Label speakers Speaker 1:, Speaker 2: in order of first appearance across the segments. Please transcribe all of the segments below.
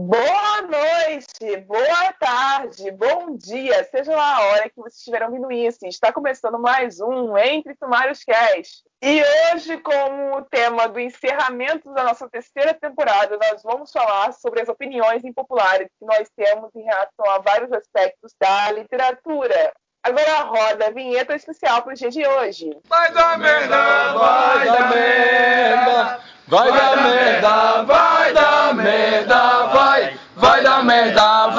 Speaker 1: Boa noite, boa tarde, bom dia, seja lá a hora que vocês estiverem ouvindo isso. Está começando mais um Entre Sumários Cast. E hoje, como tema do encerramento da nossa terceira temporada, nós vamos falar sobre as opiniões impopulares que nós temos em relação a vários aspectos da literatura. Agora roda a vinheta especial para o dia de hoje.
Speaker 2: Vai dar merda, vai dar merda, vai dar merda, vai dar merda, vai, vai dar merda, vai,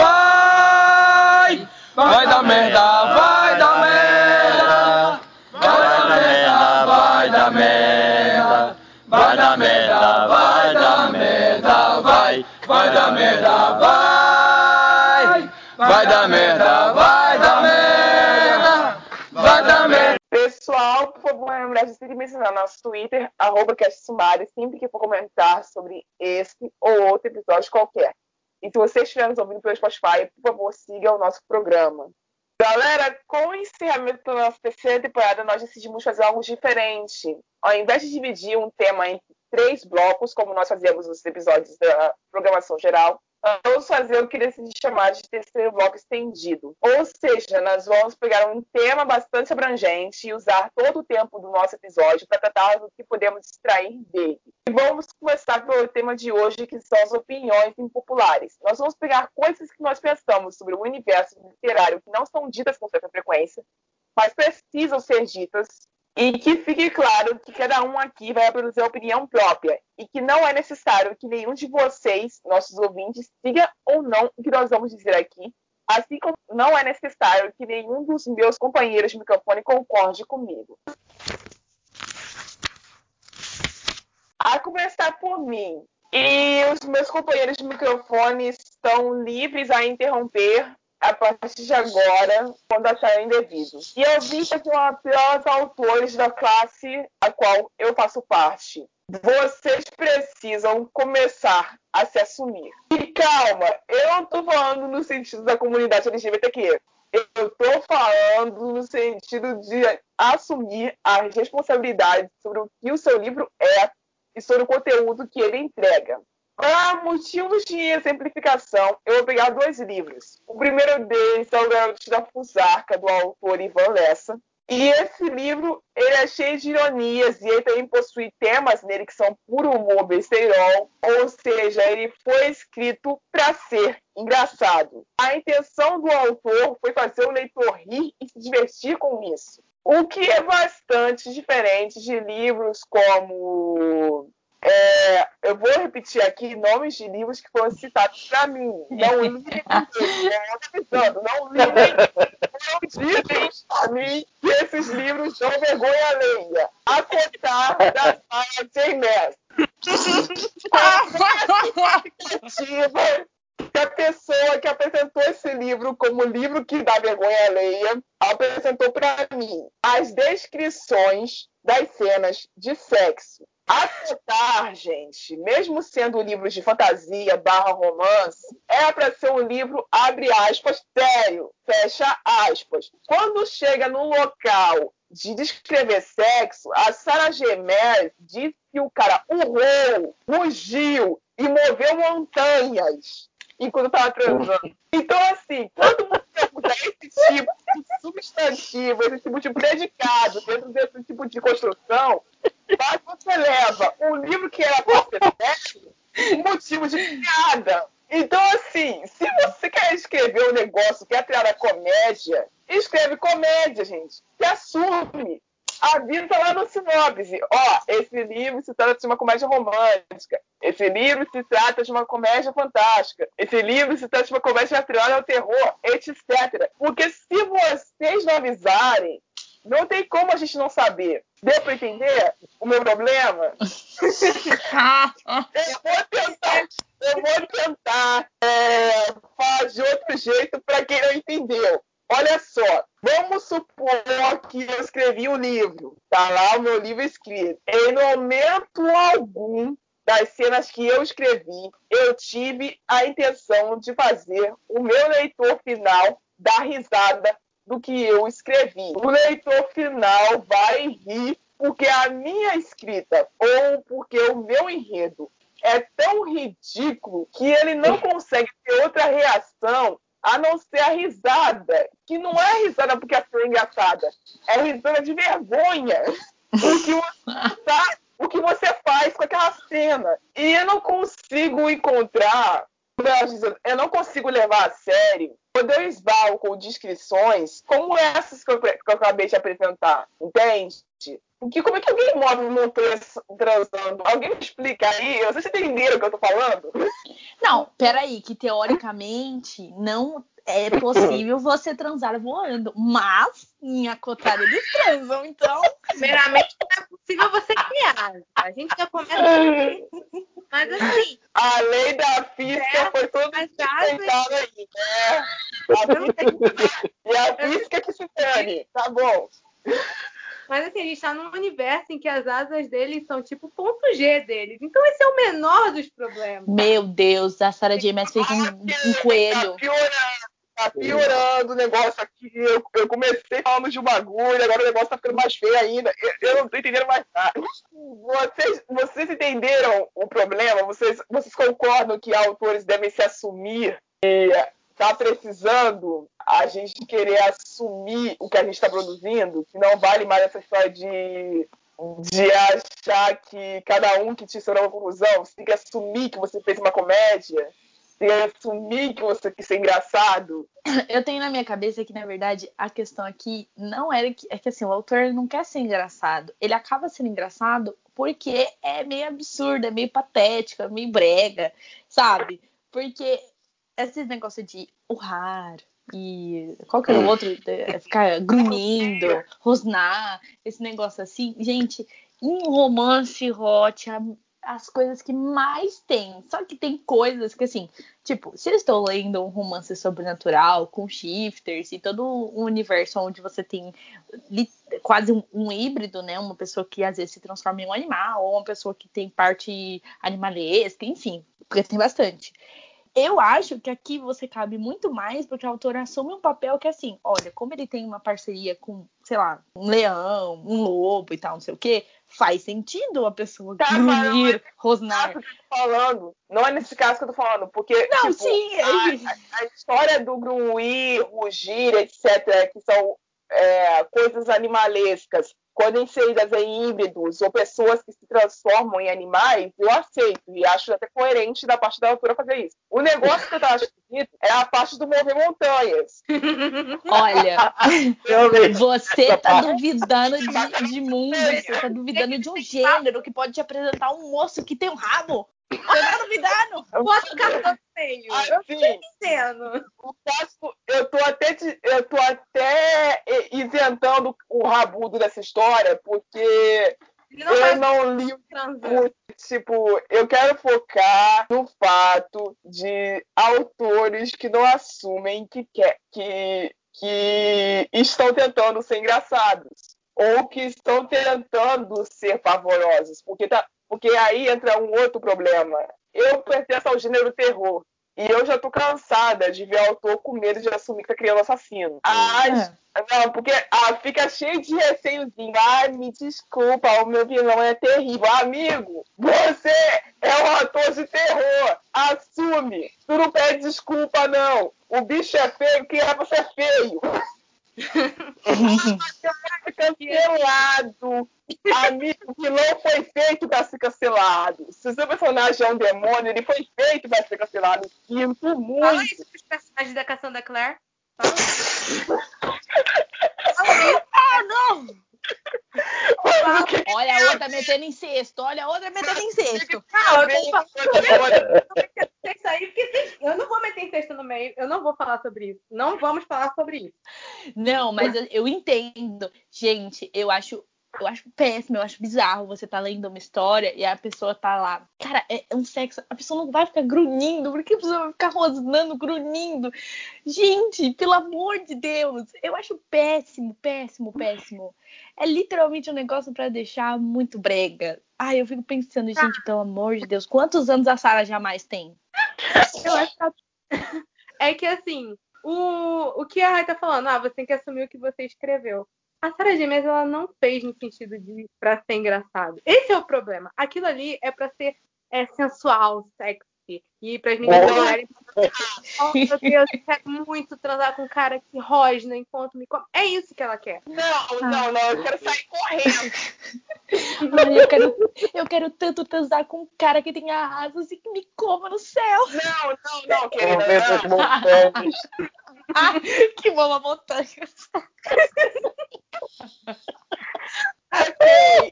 Speaker 1: Por favor, lembrar de seguir mencionar nosso Twitter, arroba Sumari, sempre que for comentar sobre esse ou outro episódio qualquer. E se você estiver nos ouvindo pelo Spotify, por favor, siga o nosso programa. Galera, com o encerramento da nossa terceira temporada, nós decidimos fazer algo diferente. Ao invés de dividir um tema em três blocos, como nós fazíamos nos episódios da programação geral, vamos fazer o que decidi chamar de terceiro bloco estendido. Ou seja, nós vamos pegar um tema bastante abrangente e usar todo o tempo do noso episódio para tratar do que podemos extrair dele. E vamos começar pelo tema de hoje, que são as opiniões impopulares. Nós vamos pegar coisas que nós pensamos sobre o universo literário que não são ditas com certa frequência, mas precisam ser ditas e que fique claro que cada um aqui vai produzir a opinião própria e que não é necessário que nenhum de vocês, nossos ouvintes, siga ou não o que nós vamos dizer aqui, assim como não é necessário que nenhum dos meus companheiros de microfone concorde comigo. A começar por mim. E os meus companheiros de microfone estão livres a interromper a partir de agora, quando acharem devido. E eu vi que uma pelos autores da classe a qual eu faço parte. Vocês precisam começar a se assumir. E calma, eu não estou falando no sentido da comunidade LGBTQ. Eu estou falando no sentido de assumir as responsabilidades sobre o que o seu livro é e sobre o conteúdo que ele entrega. Para motivos de exemplificação, eu vou pegar dois livros. O primeiro deles é O Garoto da Fusarca, do autor Ivan Lessa. E esse livro ele é cheio de ironias e ele também possui temas nele que são puro humor besterol, ou seja, ele foi escrito para ser engraçado. A intenção do autor foi fazer o leitor rir e se divertir com isso. O que é bastante diferente de livros como é, eu vou repetir aqui nomes de livros que foram citados para mim. Não li, avisando, não li, não dizem a mim que esses livros são vergonha alheia. A contar da sala sem mestre. que a pessoa que apresentou esse livro como livro que dá vergonha alheia apresentou para mim as descrições das cenas de sexo Avatar, gente, mesmo sendo um livro de fantasia barra romance, é para ser um livro, abre aspas, sério, fecha aspas. Quando chega no local de descrever sexo, a Sarah Gemer diz que o cara urrou, rugiu e moveu montanhas enquanto estava transando. Então, assim, quando você usa esse tipo de substantivo, esse tipo de predicado dentro desse tipo de construção, mas você leva um livro que era para ser um motivo de piada. Então, assim, se você quer escrever um negócio, quer criar a comédia, escreve comédia, gente. Se assume. Avisa lá no sinopse. Ó, esse livro se trata de uma comédia romântica. Esse livro se trata de uma comédia fantástica. Esse livro se trata de uma comédia atrelada ao terror, etc. Porque se vocês não avisarem, não tem como a gente não saber. Deu para entender o meu problema? eu vou tentar, eu vou tentar é, falar de outro jeito para quem não entendeu. Olha só, vamos supor que eu escrevi um livro, tá lá o meu livro escrito. Em momento algum das cenas que eu escrevi, eu tive a intenção de fazer o meu leitor final dar risada do que eu escrevi. O leitor final vai rir porque a minha escrita ou porque o meu enredo é tão ridículo que ele não consegue ter outra reação a não ser a risada, que não é risada porque a cena é engraçada, é risada de vergonha. O que você, tá, o que você faz com aquela cena. E eu não consigo encontrar, eu não consigo levar a sério quando eu esbarro com descrições como essas que eu, que eu acabei de apresentar, entende? Que, como é que alguém move um transando? Alguém me explica aí? Vocês entenderam o que eu tô falando?
Speaker 3: Não, peraí, que teoricamente não é possível você transar voando, mas em Acotar eles transam, então.
Speaker 4: Primeiramente, não é possível você criar. A gente já começa. Mas assim.
Speaker 1: A lei da física é, foi toda explicada aí, né? A e a física que se dane, tá bom.
Speaker 4: Mas assim, a gente tá num universo em que as asas deles são tipo ponto G deles. Então esse é o menor dos problemas.
Speaker 3: Meu Deus, a Sarah J. Maas fez um, um coelho.
Speaker 1: Tá piorando, tá piorando o negócio aqui. Eu, eu comecei falando de um bagulho, agora o negócio tá ficando mais feio ainda. Eu, eu não tô entendendo mais nada. Vocês, vocês entenderam o problema? Vocês, vocês concordam que autores devem se assumir e tá precisando a gente querer assumir o que a gente está produzindo, que não vale mais essa história de, de achar que cada um que te chegou uma conclusão, você tem que assumir que você fez uma comédia, tem que assumir que você quis ser engraçado.
Speaker 3: Eu tenho na minha cabeça que, na verdade, a questão aqui não era que. É que assim, o autor não quer ser engraçado. Ele acaba sendo engraçado porque é meio absurdo, é meio patético, é meio brega, sabe? Porque esse negócio de urrar e qualquer é. outro, é, ficar grunhindo, rosnar, esse negócio assim, gente, em romance hot, as coisas que mais tem. Só que tem coisas que, assim, tipo, se eu estou lendo um romance sobrenatural com shifters e todo um universo onde você tem quase um, um, híbrido, né? Uma pessoa que às vezes se transforma em um animal, ou uma pessoa que tem parte animalesca, enfim, porque tem bastante. Eu acho que aqui você cabe muito mais porque a autora assume um papel que, assim, olha, como ele tem uma parceria com, sei lá, um leão, um lobo e tal, não sei o quê, faz sentido a pessoa tá, grunhir, é rosnar.
Speaker 1: Que eu tô falando. Não é nesse caso que eu tô falando, porque
Speaker 3: não,
Speaker 1: tipo,
Speaker 3: sim,
Speaker 1: é a, a, história do grunhir, rugir, etc., que são é, coisas animalescas, quando inseridas em híbridos ou pessoas que se transformam em animais, eu aceito e acho até coerente da parte da autora fazer isso. O negócio que eu tava escrito é a parte do mover montanhas.
Speaker 3: Olha, você tá duvidando de, de mundo, você tá duvidando de um gênero que pode te apresentar um moço que tem um rabo. Você tá duvidando?
Speaker 4: Posso ficar feio. Assim, eu tô dizendo.
Speaker 1: O caso, eu tô até, eu tô até isentando o rabudo dessa história, porque não eu não li o tipo, eu quero focar no fato de autores que não assumem que quer que, que estão tentando ser engraçados ou que estão tentando ser pavorosos, porque tá, porque aí entra um outro problema. Eu pertenço ao gênero terror. E eu já tô cansada de ver o autor com medo de assumir que tá criando assassino. Ah, não, porque ah, fica cheio de receiozinho. Ai, me desculpa, o meu vilão é terrível. Amigo, você é um ator de terror. Assume. Tu não pede desculpa, não. O bicho é feio, quem é você feio? cancelado. Amigo, que não foi feito para ser cancelado. Se o seu personagem é um demônio, ele foi feito para ser cancelado. Sinto muito. Fala
Speaker 4: isso pros personagens da Cassandra Clare.
Speaker 3: ah, não! Olha a outra metendo em cesto. Olha a outra metendo em cesto.
Speaker 4: Não, eu tô falando isso aí, porque eu não vou meter em cesto no meio. Eu não vou falar sobre isso. Não vamos falar sobre isso.
Speaker 3: Não, mas eu, eu entendo. Gente, eu acho eu acho péssimo, eu acho bizarro você tá lendo uma história e a pessoa tá lá. Cara, é um sexo. A pessoa não vai ficar grunhindo, porque a pessoa vai ficar rosnando, grunhindo. Gente, pelo amor de Deus, eu acho péssimo, péssimo, péssimo. É literalmente um negócio para deixar muito brega. Ai, eu fico pensando, gente, pelo amor de Deus, quantos anos a Sara jamais tem?
Speaker 4: Eu acho que é que assim, o, o que a Rai tá falando, ah, você tem que assumir o que você escreveu. A Sarah James ela não fez no sentido de para ser engraçado. Esse é o problema. Aquilo ali é para ser é sensual, sexy. E para as meninas olharem oh, meu Deus, eu quero muito transar com um cara que rosna enquanto me come. É isso que ela quer.
Speaker 1: Não, não, não, eu quero sair correndo.
Speaker 3: Ai, eu, quero, eu quero tanto transar com um cara que tem asas e que me coma no céu.
Speaker 1: Não, não, não, querida.
Speaker 2: essas
Speaker 1: Não.
Speaker 2: montanhas.
Speaker 3: Ai, que boa montanha.
Speaker 1: Ok.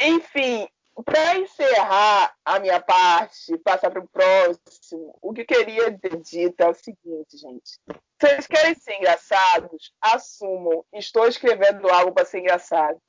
Speaker 1: Enfim, para encerrar a minha parte, passar para o próximo, o que eu queria ter dito é o seguinte, gente. Vocês querem ser engraçados, assumam. Estou escrevendo algo para ser engraçado.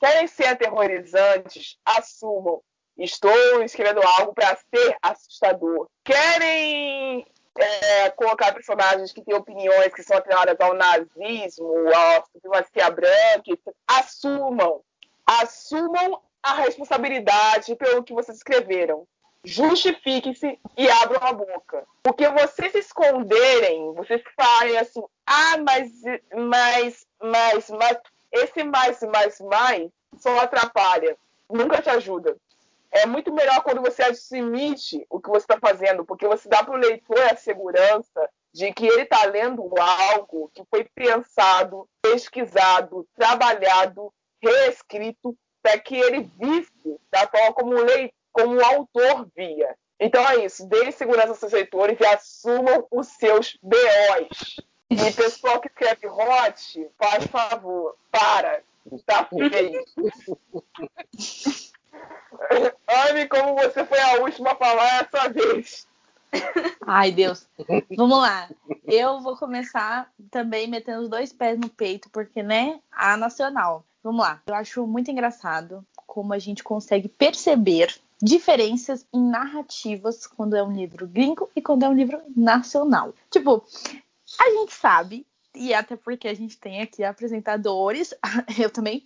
Speaker 1: Querem ser aterrorizantes, assumam. Estou escrevendo algo para ser assustador. Querem é, colocar personagens que têm opiniões que são atreladas ao nazismo, à supremacia branca, assumam. Assumam a responsabilidade pelo que vocês escreveram. Justifiquem-se e abram a boca. Porque vocês se esconderem, vocês falem assim, ah, mas, mas, mas, mas, esse mais, mais, mais só atrapalha. Nunca te ajuda. É muito melhor quando você admite o que você está fazendo, porque você dá para o leitor a segurança de que ele está lendo algo que foi pensado, pesquisado, trabalhado, reescrito, para que ele visse da forma como o, lei, como o autor via. Então é isso, deem segurança aos seus leitores e assumam os seus BOs. E pessoal que escreve hot, faz favor, para. Tá feio. Ame como você foi a última a falar essa vez.
Speaker 3: Ai, Deus. Vamos lá. Eu vou começar também metendo os dois pés no peito, porque, né, a nacional. Vamos lá. Eu acho muito engraçado como a gente consegue perceber diferenças em narrativas quando é um livro gringo e quando é um livro nacional. Tipo, a gente sabe, e até porque a gente tem aqui apresentadores, eu também,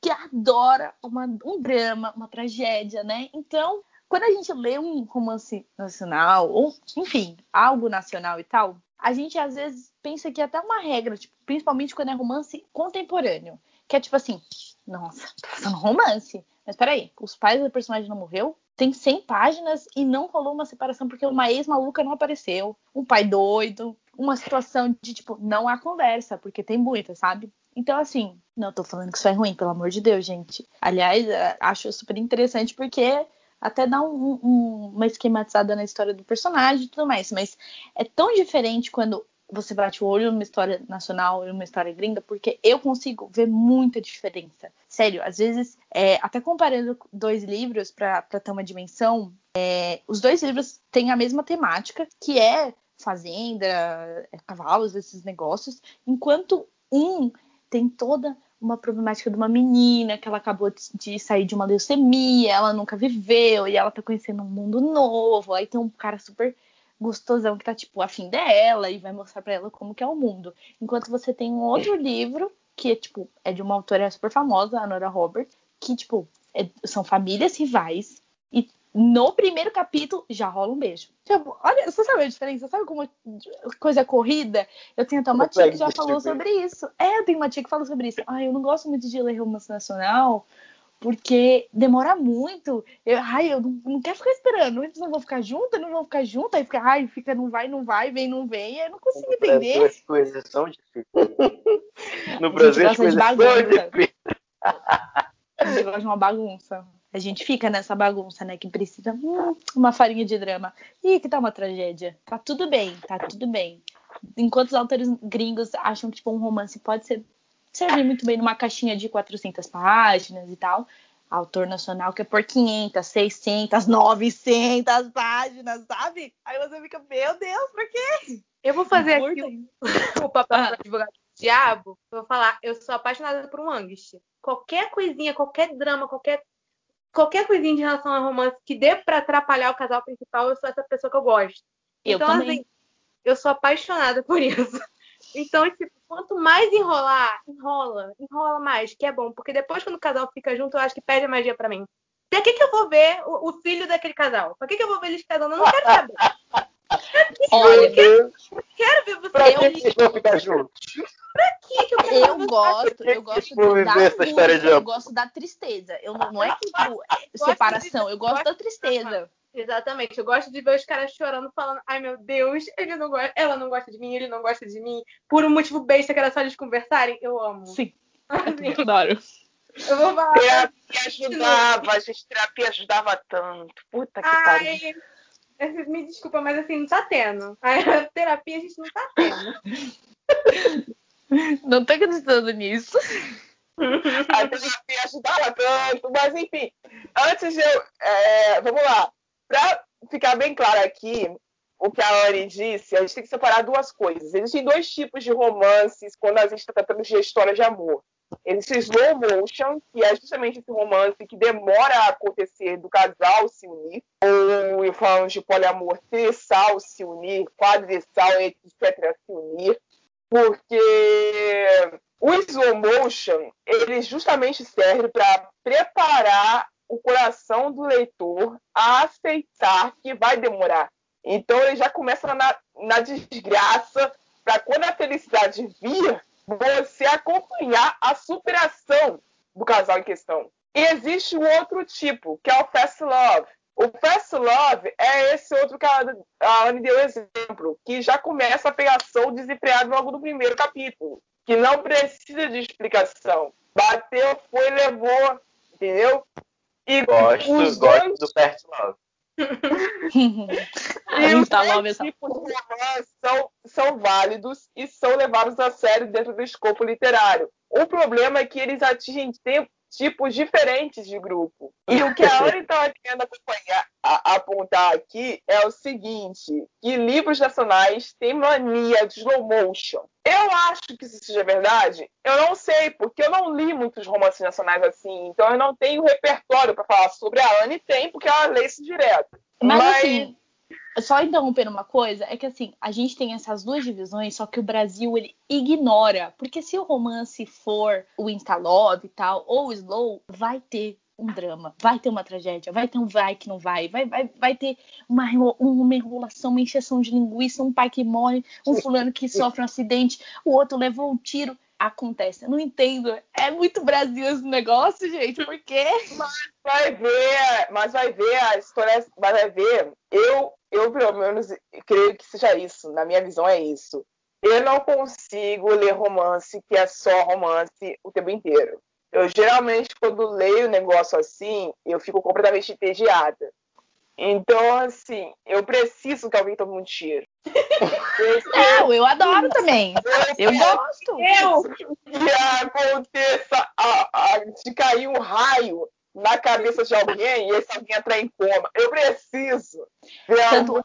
Speaker 3: que adora uma, um drama, uma tragédia, né? Então, quando a gente lê um romance nacional, ou enfim, algo nacional e tal, a gente às vezes pensa que é até uma regra, tipo, principalmente quando é romance contemporâneo. Que é tipo assim, nossa, tô fazendo romance. Mas peraí, os pais do personagem não morreu? Tem 100 páginas e não rolou uma separação porque uma ex-maluca não apareceu. Um pai doido. Uma situação de, tipo, não há conversa, porque tem muita, sabe? Então, assim, não tô falando que isso é ruim, pelo amor de Deus, gente. Aliás, eh, acho super interessante porque até dá um- um- uma esquematizada na história do personagem e tudo mais. Mas é tão diferente quando você bate o olho numa história nacional e numa história gringa, porque eu consigo ver muita diferença. Sério, às vezes, é, até comparando dois livros para ter uma dimensão, é, os dois livros têm a mesma temática, que é fazenda, é, cavalos, esses negócios, enquanto um tem toda uma problemática de uma menina que ela acabou de- sair de uma leucemia, ela nunca viveu e ela tá conhecendo um mundo novo. Aí tem um cara super gostosão que tá tipo afim dela e vai mostrar pra ela como que é o mundo. Enquanto você tem um outro livro que é tipo é de uma autora super famosa, a Nora Roberts, que tipo é- são famílias rivais e no primeiro capítulo já rola um beijo. Tipo, olha, você sabe a diferença? Sabe como é coisa corrida? Eu tenho até uma tia que já falou sobre isso. É, eu tenho uma tia que falou sobre isso. Ah, eu não gosto muito de ler romance nacional porque demora muito. Eu, ai, eu não, não quero ficar esperando. Eles não vão ficar juntos, não vão ficar juntos. Aí fica, ai, fica, não vai, não vai, vem, não vem. Eu não consigo
Speaker 2: No Brasil,
Speaker 3: entender.
Speaker 2: as coisas são difíceis. No Brasil, as coisas são
Speaker 3: bagunça.
Speaker 2: difíceis.
Speaker 3: A gente gosta de uma bagunça. A gente fica nessa bagunça, né? Que precisa hum, uma farinha de drama. Ih, que tá uma tragédia. Tá tudo bem, tá tudo bem. Enquanto os autores gringos acham que tipo, um romance pode ser, servir muito bem numa caixinha de 400 páginas e tal, autor nacional quer por 500, 600, 900 páginas, sabe? Aí você fica, meu Deus, pra quê?
Speaker 4: Eu vou fazer aqui
Speaker 3: Curta.
Speaker 4: o papel
Speaker 3: Ah.
Speaker 4: do advogado do diabo. Eu vou falar, eu sou apaixonada por um angst. Qualquer coisinha, qualquer drama, qualquer qualquer coisinha de relação a romance que dê pra atrapalhar o casal principal, eu sou essa pessoa que eu gosto.
Speaker 3: Eu
Speaker 4: então,
Speaker 3: também.
Speaker 4: assim, eu sou apaixonada por isso. Então, tipo, quanto mais enrolar, enrola, enrola mais, que é bom. Porque depois, quando o casal fica junto, eu acho que perde a magia pra mim. Pra que, que eu vou ver o, o filho daquele casal? Pra que, que eu vou ver eles casando? Eu não quero saber.
Speaker 3: Olha,
Speaker 2: Deus,
Speaker 4: Quero ver você.
Speaker 2: pra
Speaker 3: eu
Speaker 2: que
Speaker 3: li-
Speaker 2: vocês vão ficar juntos?
Speaker 4: Pra que, que eu
Speaker 3: Eu gosto, eu gosto da eu gosto da tristeza. Eu não, não é tipo
Speaker 4: gosto
Speaker 3: separação, eu gosto da tristeza.
Speaker 4: Exatamente. Eu gosto de ver os caras chorando, falando, ai meu Deus, ele não gosta, ela não gosta de mim, ele não gosta de mim, por um motivo besta que era só eles conversarem. Eu amo.
Speaker 3: Sim,
Speaker 4: Assim,
Speaker 3: adoro.
Speaker 4: eu vou falar.
Speaker 1: Terapia ajudava, gente, terapia ajudava tanto. Puta que pariu.
Speaker 4: Ai, me desculpa, mas assim, não tá tendo. A terapia a gente não tá tendo.
Speaker 3: Não tô acreditando nisso.
Speaker 1: A terapia ajudava tanto, mas enfim. Antes de eu. é, vamos lá. Pra ficar bem claro aqui, o que a Anne disse, a gente tem que separar duas coisas. Existem dois tipos de romances quando a gente está tratando de história de amor. Existe slow motion, que é justamente esse romance que demora a acontecer do casal se unir, ou falando de poliamor, trissal se unir, quadrissal, etc. se unir, porque o slow motion, ele justamente serve para preparar o coração do leitor a aceitar que vai demorar. Então ele já começa na, na desgraça, para quando a felicidade vir, você acompanhar a superação do casal em questão. E existe o outro tipo, que é o fast love. O fast love é esse outro que a, a Anne deu exemplo, que já começa a pegação desempreado logo no primeiro capítulo, que não precisa de explicação. Bateu, foi, levou, entendeu? E
Speaker 5: Gosto,
Speaker 1: os
Speaker 5: gosto
Speaker 1: dois-
Speaker 5: do First Love.
Speaker 1: E os dois
Speaker 3: essa
Speaker 1: tipos de romance são, são válidos e são levados a sério dentro do escopo literário. O problema é que eles atingem te- tipos diferentes de grupo. E o que a Ana estava querendo acompanhar, a- apontar aqui é o seguinte, que livros nacionais têm mania de slow motion. Eu acho que isso seja verdade. Eu não sei, porque eu não li muitos romances nacionais assim. Então eu não tenho repertório para falar sobre a Anne. Tem, porque ela lê isso direto.
Speaker 3: Mas,
Speaker 1: Mas-
Speaker 3: assim, só interrompendo uma coisa, é que assim, a gente tem essas duas divisões, só que o Brasil ele ignora. Porque se o romance for o Instalove e tal, ou o Slow, vai ter um drama, vai ter uma tragédia, vai ter um vai que não vai, vai, vai, vai ter uma, uma enrolação, uma encheção de linguiça, um pai que morre, um fulano que sofre um acidente, o outro levou um tiro. Acontece, eu não entendo. É muito Brasil esse negócio, gente, por quê?
Speaker 1: vai ver, mas vai ver a história, mas vai ver. Eu, eu pelo menos creio que seja isso. Na minha visão é isso. Eu não consigo ler romance que é só romance o tempo inteiro. Eu geralmente quando leio um negócio assim, eu fico completamente entediada. Então, assim, eu preciso que alguém tome um tiro.
Speaker 3: Não, eu adoro também. Eu gosto.
Speaker 4: Eu!
Speaker 1: que aconteça a- a- de cair um raio na cabeça de alguém e esse alguém entrar em coma. Eu preciso ver alguma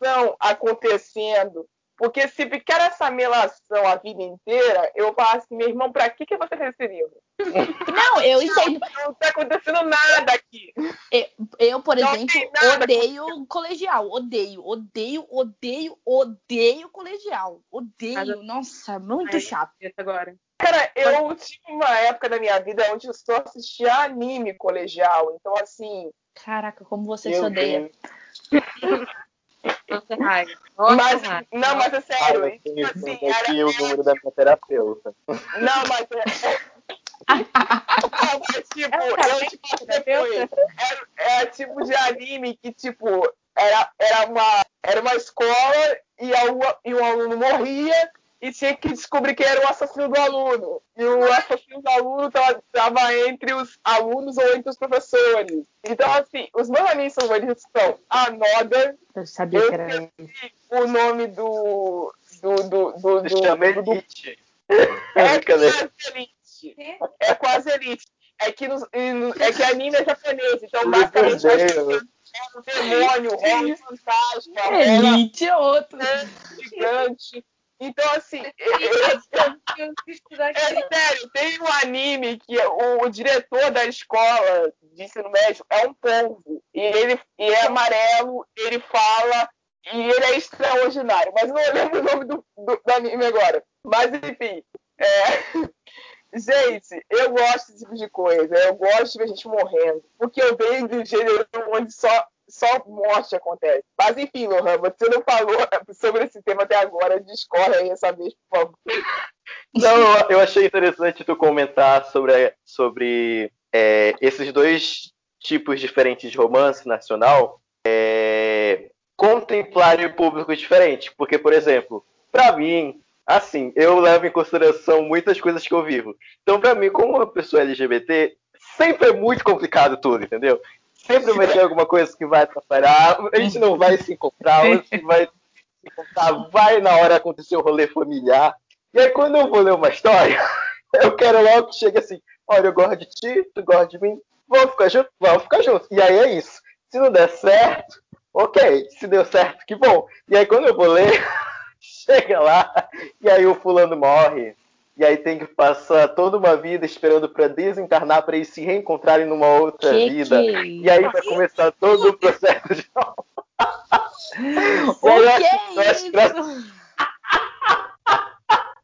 Speaker 1: ação acontecendo. Porque se ficar essa melação a vida inteira, eu falo assim, meu irmão, pra que, que você fez esse livro?
Speaker 3: Não, eu entendo.
Speaker 1: Não tá acontecendo nada aqui.
Speaker 3: Eu, por
Speaker 1: Não
Speaker 3: exemplo, odeio colegial. Odeio, odeio, odeio, odeio colegial. Odeio. Nossa, muito
Speaker 4: Ai.
Speaker 3: chato.
Speaker 4: Isso agora.
Speaker 1: Cara, eu tive uma época da minha vida onde eu só assistia anime colegial. Então, assim,
Speaker 3: Caraca, como você se odeia.
Speaker 5: Deus.
Speaker 4: Nossa, raiva. Nossa,
Speaker 1: mas,
Speaker 4: raiva.
Speaker 1: não, mas é
Speaker 5: Ah,
Speaker 1: sério.
Speaker 5: eu tenho
Speaker 1: tipo assim, era,
Speaker 5: aqui o número da minha terapeuta.
Speaker 1: Não, mas é. Não, mas, tipo,
Speaker 4: É um cara
Speaker 1: eu tipo, fui. Era, era tipo de anime que, tipo, era, era, uma, era uma escola e, a, e um aluno morria e tinha que descobrir quem era o assassino do aluno. E o assassino do aluno estava entre os alunos ou entre os professores. Então, assim, os meus animes favoritos são Another,
Speaker 3: Eu sabia
Speaker 1: Eu
Speaker 3: que era
Speaker 1: o nome do. do. do. do, do,
Speaker 5: chama
Speaker 1: do, do
Speaker 5: Elite.
Speaker 1: é quase elite. É quase elite. É que, nos, no- é que anime é japonês, então basicamente rola um demônio, rola um fantasma,
Speaker 3: Elite é outro.
Speaker 1: gigante. Então, assim, é
Speaker 4: aqui.
Speaker 1: sério, tem um anime que o, o diretor da escola de ensino médio é um polvo. E ele e é amarelo, ele fala e ele é extraordinário. Mas eu não lembro o nome do, do, do anime agora. Mas enfim. é, Gente, eu gosto desse tipo de coisa. Eu gosto de ver gente morrendo. Porque eu venho do gênero onde só, só morte acontece. Mas enfim, Lohan, você não falou sobre esse tema até agora. Discorre aí essa vez, por favor.
Speaker 5: Não, eu, achei interessante tu comentar sobre, sobre é, esses dois tipos diferentes de romance nacional é, contemplarem públicos diferentes. Porque, por exemplo, pra mim, assim, eu levo em consideração muitas coisas que eu vivo. Então, pra mim, como uma pessoa LGBT, sempre é muito complicado tudo, entendeu? Sempre vai ter alguma coisa que vai atrapalhar, a gente não vai se encontrar, ou se vai se encontrar, vai na hora acontecer o rolê familiar. E aí, quando eu vou ler uma história, eu quero logo que chegue assim: olha, eu gosto de ti, tu gosta de mim, vamos ficar juntos? Vamos ficar juntos. E aí é isso. Se não der certo, ok. Se deu certo, que bom. E aí, quando eu vou ler, chega lá, e aí o fulano morre. E aí tem que passar toda uma vida esperando para desencarnar para eles se reencontrarem numa outra
Speaker 3: Que
Speaker 5: vida.
Speaker 3: que
Speaker 5: E aí vai começar todo o processo de novo.
Speaker 3: O
Speaker 5: Eu
Speaker 3: que
Speaker 5: acho-
Speaker 3: é?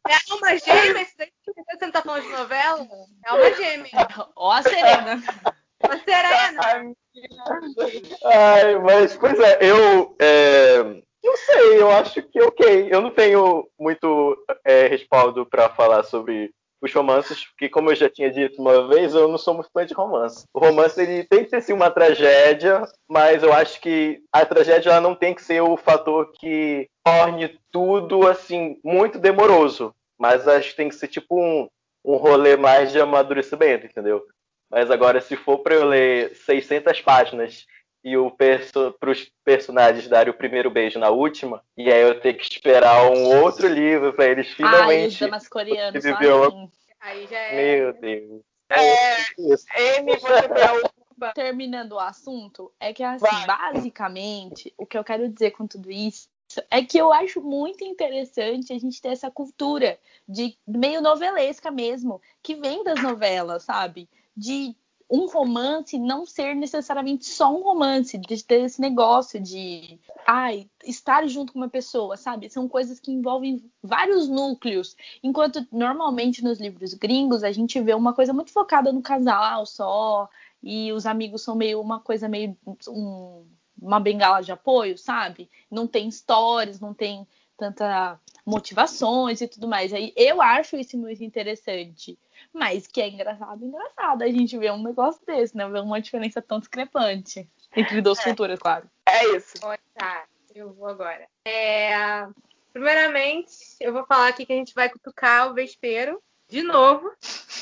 Speaker 4: É alma gêmea, isso daí você não tá falando de novela? É alma gêmea.
Speaker 3: Ó a Serena.
Speaker 4: Uma serena.
Speaker 5: Ai, mas, pois é, eu é, não sei, eu acho que ok. Eu não tenho muito é, respaldo para falar sobre os romances, porque como eu já tinha dito uma vez, eu não sou muito fã de romance. O romance ele tem que ter sim uma tragédia, mas eu acho que a tragédia ela não tem que ser o fator que torne tudo assim muito demoroso, mas acho que tem que ser tipo um, um rolê mais de amadurecimento, entendeu? Mas agora, se for para eu ler 600 páginas e o perso para os personagens darem o primeiro beijo na última, e aí eu ter que esperar um outro livro para eles
Speaker 3: os
Speaker 5: finalmente.
Speaker 3: dramas coreanos só
Speaker 5: viveu-
Speaker 3: assim.
Speaker 4: Aí já é.
Speaker 5: Meu Deus.
Speaker 1: É,
Speaker 5: Isso.
Speaker 1: Amy, você foi a última.
Speaker 3: Terminando o assunto, é que assim,
Speaker 1: Vai.
Speaker 3: basicamente, o que eu quero dizer com tudo isso é que eu acho muito interessante a gente ter essa cultura de meio novelesca mesmo, que vem das novelas, sabe? De um romance não ser necessariamente só um romance, de ter esse negócio de ai, estar junto com uma pessoa, sabe? São coisas que envolvem vários núcleos, enquanto normalmente nos livros gringos a gente vê uma coisa muito focada no casal só, e os amigos são meio uma coisa meio um- uma bengala de apoio, sabe? Não tem histórias, não tem tanta motivações e tudo mais. Aí eu acho isso muito interessante. Mas que é engraçado, engraçado a gente ver um negócio desse, né? Ver uma diferença tão discrepante entre duas culturas, claro.
Speaker 1: É isso.
Speaker 4: Tá, eu vou agora. É, Primeiramente, eu vou falar aqui que a gente vai cutucar o vespeiro de novo.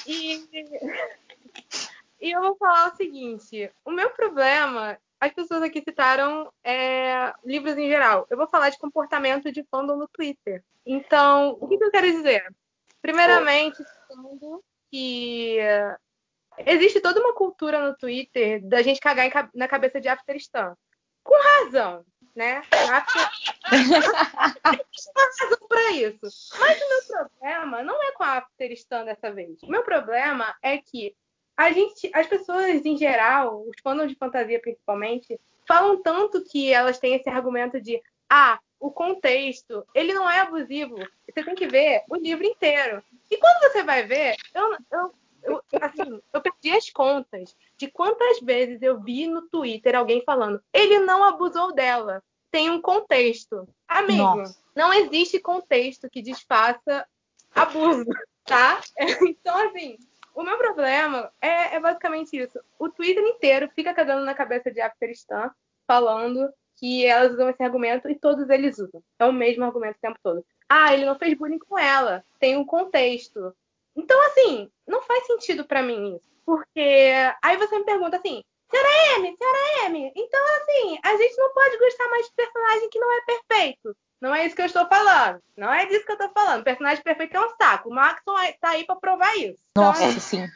Speaker 4: E, e eu vou falar o seguinte: o meu problema, as pessoas aqui citaram é, livros em geral. Eu vou falar de comportamento de fandom no Twitter. Então, o que, que eu quero dizer? Primeiramente, citando que eh, existe toda uma cultura no Twitter da gente cagar na cabeça de Afteristan. Com razão, né? After... razão pra isso. Mas o meu problema não é com a Afteristan dessa vez. O meu problema é que a gente, as pessoas em geral, os fãs de fantasia principalmente, falam tanto que elas têm esse argumento de ah, o contexto, ele não é abusivo. Você tem que ver o livro inteiro. E quando você vai ver, eu, eu, eu, assim, eu perdi as contas de quantas vezes eu vi no Twitter alguém falando ele não abusou dela. Tem um contexto. Amigo,
Speaker 3: Nossa.
Speaker 4: não existe contexto que desfaça abuso, tá? Então, assim, o meu problema é, é basicamente isso. O Twitter inteiro fica cagando na cabeça de Afteristan, falando que elas usam esse argumento e todos eles usam. É o mesmo argumento o tempo todo. Ah, ele não fez bullying com ela. Tem um contexto. Então, assim, não faz sentido pra mim isso. Porque aí você me pergunta assim, senhora M, senhora M, então assim, a gente não pode gostar mais de personagem que não é perfeito. Não é isso que eu estou falando. Não é disso que eu estou falando. personagem perfeito é um saco. O Maxon tá aí pra provar isso. Então,
Speaker 3: Nossa, sim.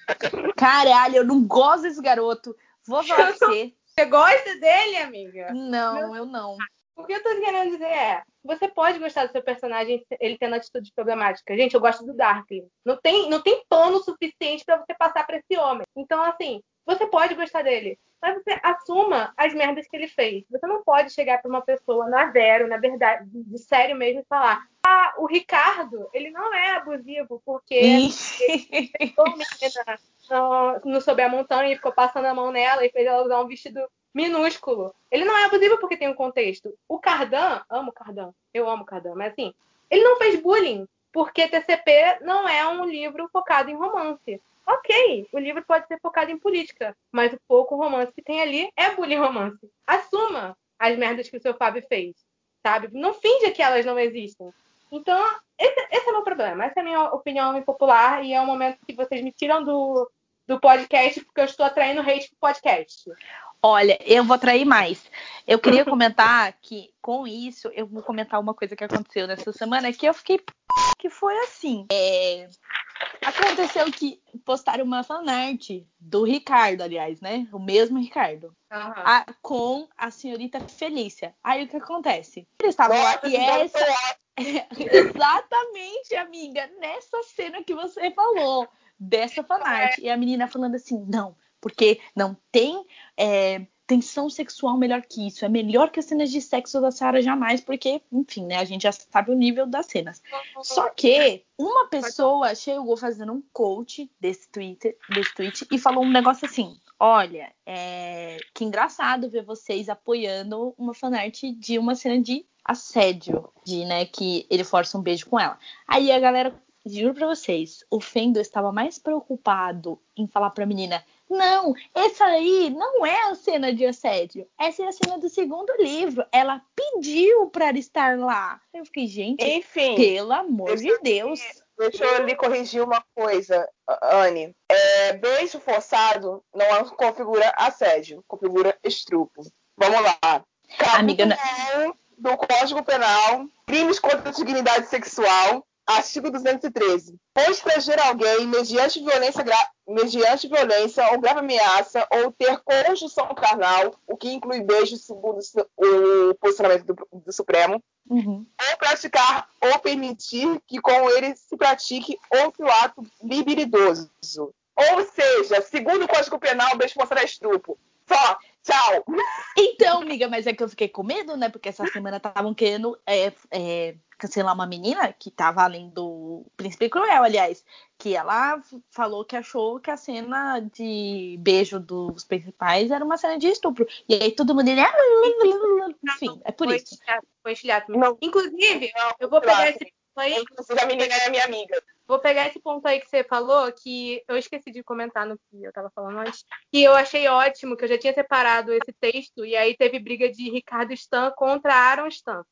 Speaker 3: Caralho, eu não gosto desse garoto. Vou falar pra você.
Speaker 4: Você gosta dele, amiga?
Speaker 3: Não, eu não.
Speaker 4: O que eu tô querendo dizer é, você pode gostar do seu personagem ele tendo atitudes problemáticas. Gente, eu gosto do Darkly. Não tem, não tem pano suficiente pra você passar pra esse homem. Então, assim, você pode gostar dele. Mas você assuma as merdas que ele fez. Você não pode chegar pra uma pessoa na zero, na verdade, de sério mesmo, e falar: Ah, o Ricardo, ele não é abusivo, porque menina no, no a Montanha e ficou passando a mão nela e fez ela usar um vestido minúsculo. Ele não é abusivo porque tem um contexto. O Cardan, amo Cardan, eu amo Cardan, mas assim, ele não fez bullying. porque TCP não é um livro focado em romance. Ok, o livro pode ser focado em política, mas o pouco romance que tem ali é bullying romance. Assuma as merdas que o seu Fábio fez, sabe? Não finja que elas não existem. Então, esse, esse é o meu problema. Essa é a minha opinião impopular e é o momento que vocês me tiram do, do podcast porque eu estou atraindo hate pro podcast.
Speaker 3: Olha, eu vou atrair mais. Eu queria comentar que, com isso, eu vou comentar uma coisa que aconteceu nessa semana que eu fiquei. que foi assim. É... Aconteceu que postaram uma fanart do Ricardo, aliás, né? O mesmo Ricardo.
Speaker 4: Uhum.
Speaker 3: A, com a senhorita Felícia. Aí o que acontece? Eles estavam lá e essa. Exatamente, amiga, nessa cena que você falou, dessa fanart. E a menina falando assim: não, porque não tem é, tensão sexual melhor que isso. É melhor que as cenas de sexo da Sarah jamais, porque, enfim, né, a gente já sabe o nível das cenas. Só que uma pessoa chegou fazendo um coach desse Twitter, desse tweet e falou um negócio assim: olha, é, que engraçado ver vocês apoiando uma fanart de uma cena de assédio, de, né, que ele força um beijo com ela. Aí a galera, juro pra vocês, o Fendo estava mais preocupado em falar pra menina, não, essa aí não é a cena de assédio. Essa é a cena do segundo livro. Ela pediu para estar lá. Eu fiquei, gente,
Speaker 1: Enfim,
Speaker 3: pelo amor de Deus.
Speaker 1: deixa eu lhe corrigir uma coisa, Anne. É, beijo forçado não configura assédio, configura estrupo. Vamos lá.
Speaker 3: Amiga,
Speaker 1: Capítulo 1 do Código Penal, crimes contra a dignidade sexual, artigo 213. Constranger alguém mediante violência, gra- mediante violência ou grave ameaça ou ter conjunção carnal, o que inclui beijo segundo o posicionamento do, do Supremo,
Speaker 3: Uhum.
Speaker 1: ou praticar ou permitir que com ele se pratique outro ato libidinoso. Ou seja, segundo o Código Penal, beijo forçado é estupro. Só, tchau.
Speaker 3: Então, amiga, mas é que eu fiquei com medo, né? Porque essa semana estavam querendo é, é, cancelar uma menina que tava além do Príncipe Cruel, aliás. Que ela falou que achou que a cena de beijo dos principais era uma cena de estupro. E aí todo mundo. Ele... Enfim, é por
Speaker 4: Foi
Speaker 3: isso.
Speaker 4: foi. Inclusive, eu vou pegar esse aí,
Speaker 1: Inclusive, a menina é minha amiga.
Speaker 4: vou pegar esse ponto aí que você falou, que eu esqueci de comentar no que eu tava falando antes, que eu achei ótimo, que eu já tinha separado esse texto, e aí teve briga de Ricardo Stan contra Aaron Stan.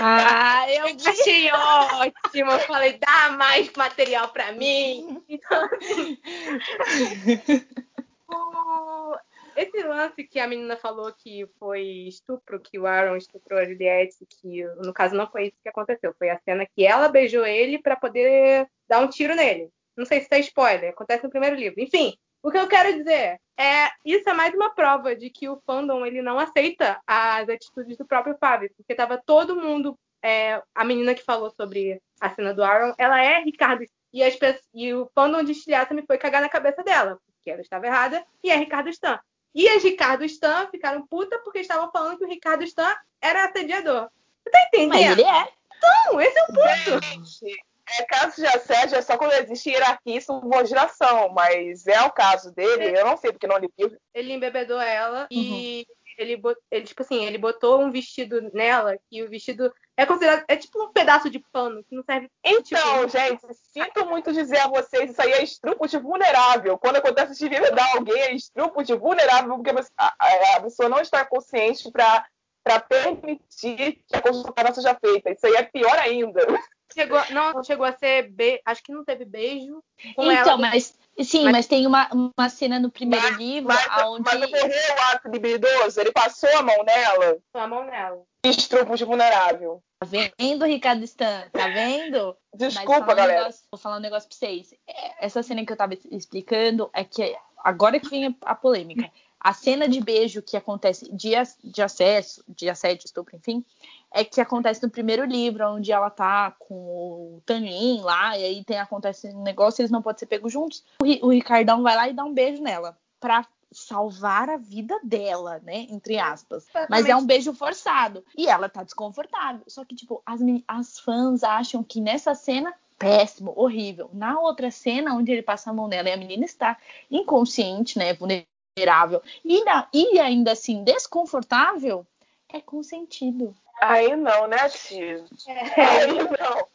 Speaker 3: Ah, eu
Speaker 4: achei ótimo, eu falei, dá mais material pra mim. Então, assim, o- esse lance que a menina falou que foi estupro, que o Aaron estuprou a Juliette, que no caso não foi isso que aconteceu, foi a cena que ela beijou ele pra poder dar um tiro nele. Não sei se é spoiler, acontece no primeiro livro. Enfim, o que eu quero dizer é isso é mais uma prova de que o fandom ele não aceita as atitudes do próprio Fábio, porque tava todo mundo é, a menina que falou sobre a cena do Aaron, ela é Ricardo e, as e o fandom de Estilhaça me foi cagar na cabeça dela, porque ela estava errada e é Ricardo Stan. E as Ricardo Stan ficaram puta porque estavam falando que o Ricardo Stan era assediador. Você tá
Speaker 3: Mas
Speaker 4: entendendo?
Speaker 3: ele é.
Speaker 4: Não, esse é o ponto.
Speaker 1: Gente, é, caso de assédio é só quando existe hierarquia e subordinação, mas é o caso dele, eu não sei porque não li.
Speaker 4: Ele embebedou ela e ele, ele, tipo assim, ele botou um vestido nela que o vestido é considerado. É tipo um pedaço de pano que não serve.
Speaker 1: Então,
Speaker 4: tipo,
Speaker 1: gente, sinto muito dizer a vocês, isso aí é estrupo de vulnerável. Quando acontece de enveredar alguém, é estrupo de vulnerável, porque a, a- pessoa não está consciente para permitir que a construção seja feita. Isso aí é pior ainda.
Speaker 4: Chegou, não chegou a ser. Be... Acho que não teve beijo com
Speaker 3: Então,
Speaker 4: ela.
Speaker 3: mas sim, mas, tem uma, uma cena no primeiro
Speaker 1: Mas-
Speaker 3: livro
Speaker 1: Mas,
Speaker 3: onde.
Speaker 1: mas ocorreu o ato libidoso, ele passou a mão nela,
Speaker 4: Com a mão nela.
Speaker 1: estrupo de vulnerável.
Speaker 3: Tá vendo, Ricardo Stan? Tá vendo? Mas
Speaker 1: Desculpa,
Speaker 3: falar um
Speaker 1: galera.
Speaker 3: negócio- vou falar um negócio pra vocês. É, Essa cena que eu tava explicando é que agora que vem a, polêmica. A cena de beijo que acontece de, de acesso, de assédio, estupro, enfim, é que acontece no primeiro livro, onde ela tá com o Tanin lá, e aí tem, acontece um negócio, eles não podem ser pegos juntos. O, o Ricardão vai lá e dá um beijo nela. Pra salvar a vida dela, né? Entre aspas. Mas é um beijo forçado. E ela tá desconfortável. Só que, tipo, as, as fãs acham que nessa cena, péssimo, horrível. Na outra cena, onde ele passa a mão nela e a menina está inconsciente, né? Vulnerável. E, na- e ainda assim, desconfortável, é consentido.
Speaker 1: Aí não, né, tio?
Speaker 4: É.
Speaker 1: Aí não.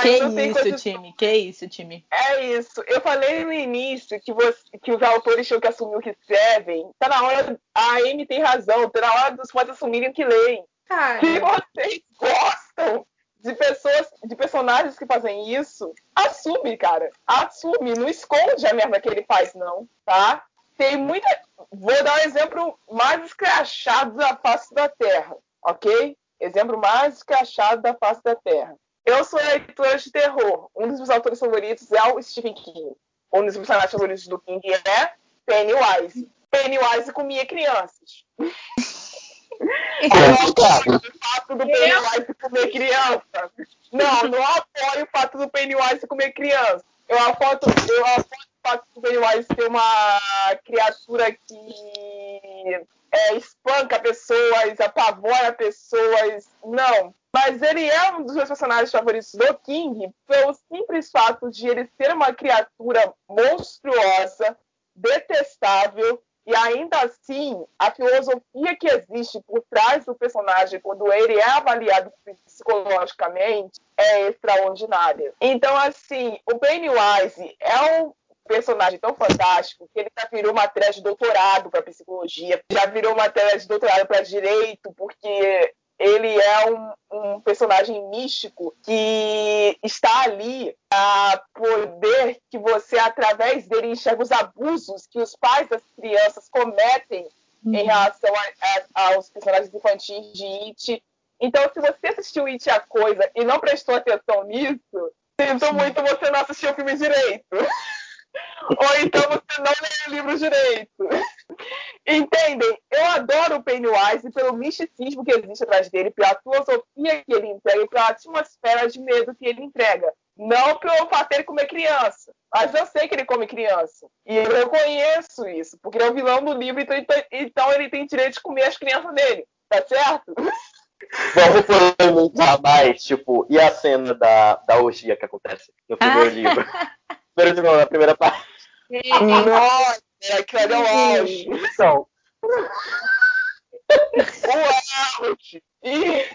Speaker 3: Que
Speaker 1: não
Speaker 3: isso,
Speaker 1: coisa-
Speaker 3: time? Que isso, time?
Speaker 1: É isso. Eu falei no início que, você- que os autores tinham que assumir o que escrevem. Tá na hora. A Amy tem razão. Tá na hora dos fãs assumirem o que leem.
Speaker 4: Cara,
Speaker 1: Se vocês gostam de pessoas, de personagens que fazem isso, assume, cara. Assume. Não esconde a merda que ele faz, não, tá? Tem muita. Vou dar um exemplo mais escrachado da face da Terra, ok? Exemplo mais escrachado da face da Terra. Eu sou leitora de terror. Um dos meus autores favoritos é o Stephen King. Um dos personagens favoritos do King é Pennywise. Pennywise comia crianças.
Speaker 5: Complicado.
Speaker 1: o fato do Pennywise comer criança. Não, não apoio o fato do Pennywise comer criança. Eu apoio, eu apoio o do Pennywise uma criatura que é, espanca pessoas, apavora pessoas. Não. Mas ele é um dos meus personagens favoritos do King pelo simples fato de ele ser uma criatura monstruosa, detestável, e ainda assim, a filosofia que existe por trás do personagem, quando ele é avaliado psicologicamente, é extraordinária. Então, assim, o Pennywise é um personagem tão fantástico que ele já virou matéria de doutorado para psicologia, já virou matéria de doutorado para direito, porque ele é um, um personagem místico que está ali a poder que você, através dele, enxerga os abusos que os pais das crianças cometem em relação a- a- aos personagens infantis de It. Então, se você assistiu It a coisa e não prestou atenção nisso, sinto muito você não assistiu o filme direito. Ou então você não leu o livro direito. Entendem? Eu adoro o Pennywise pelo misticismo que existe atrás dele, pela filosofia que ele entrega e pela atmosfera de medo que ele entrega. Não pelo fato dele comer criança. Mas eu sei que ele come criança. E eu reconheço isso, porque ele é o vilão do livro, então, então, então ele tem direito de comer as crianças dele. Tá certo?
Speaker 5: Vamos polemizar mais, tipo, e a cena da, da orgia que acontece no primeiro
Speaker 3: Ah.
Speaker 5: livro? Primeiro livro, não, na primeira parte.
Speaker 1: Nossa, aquilo ali é o auge.
Speaker 5: Então,
Speaker 1: o auge. E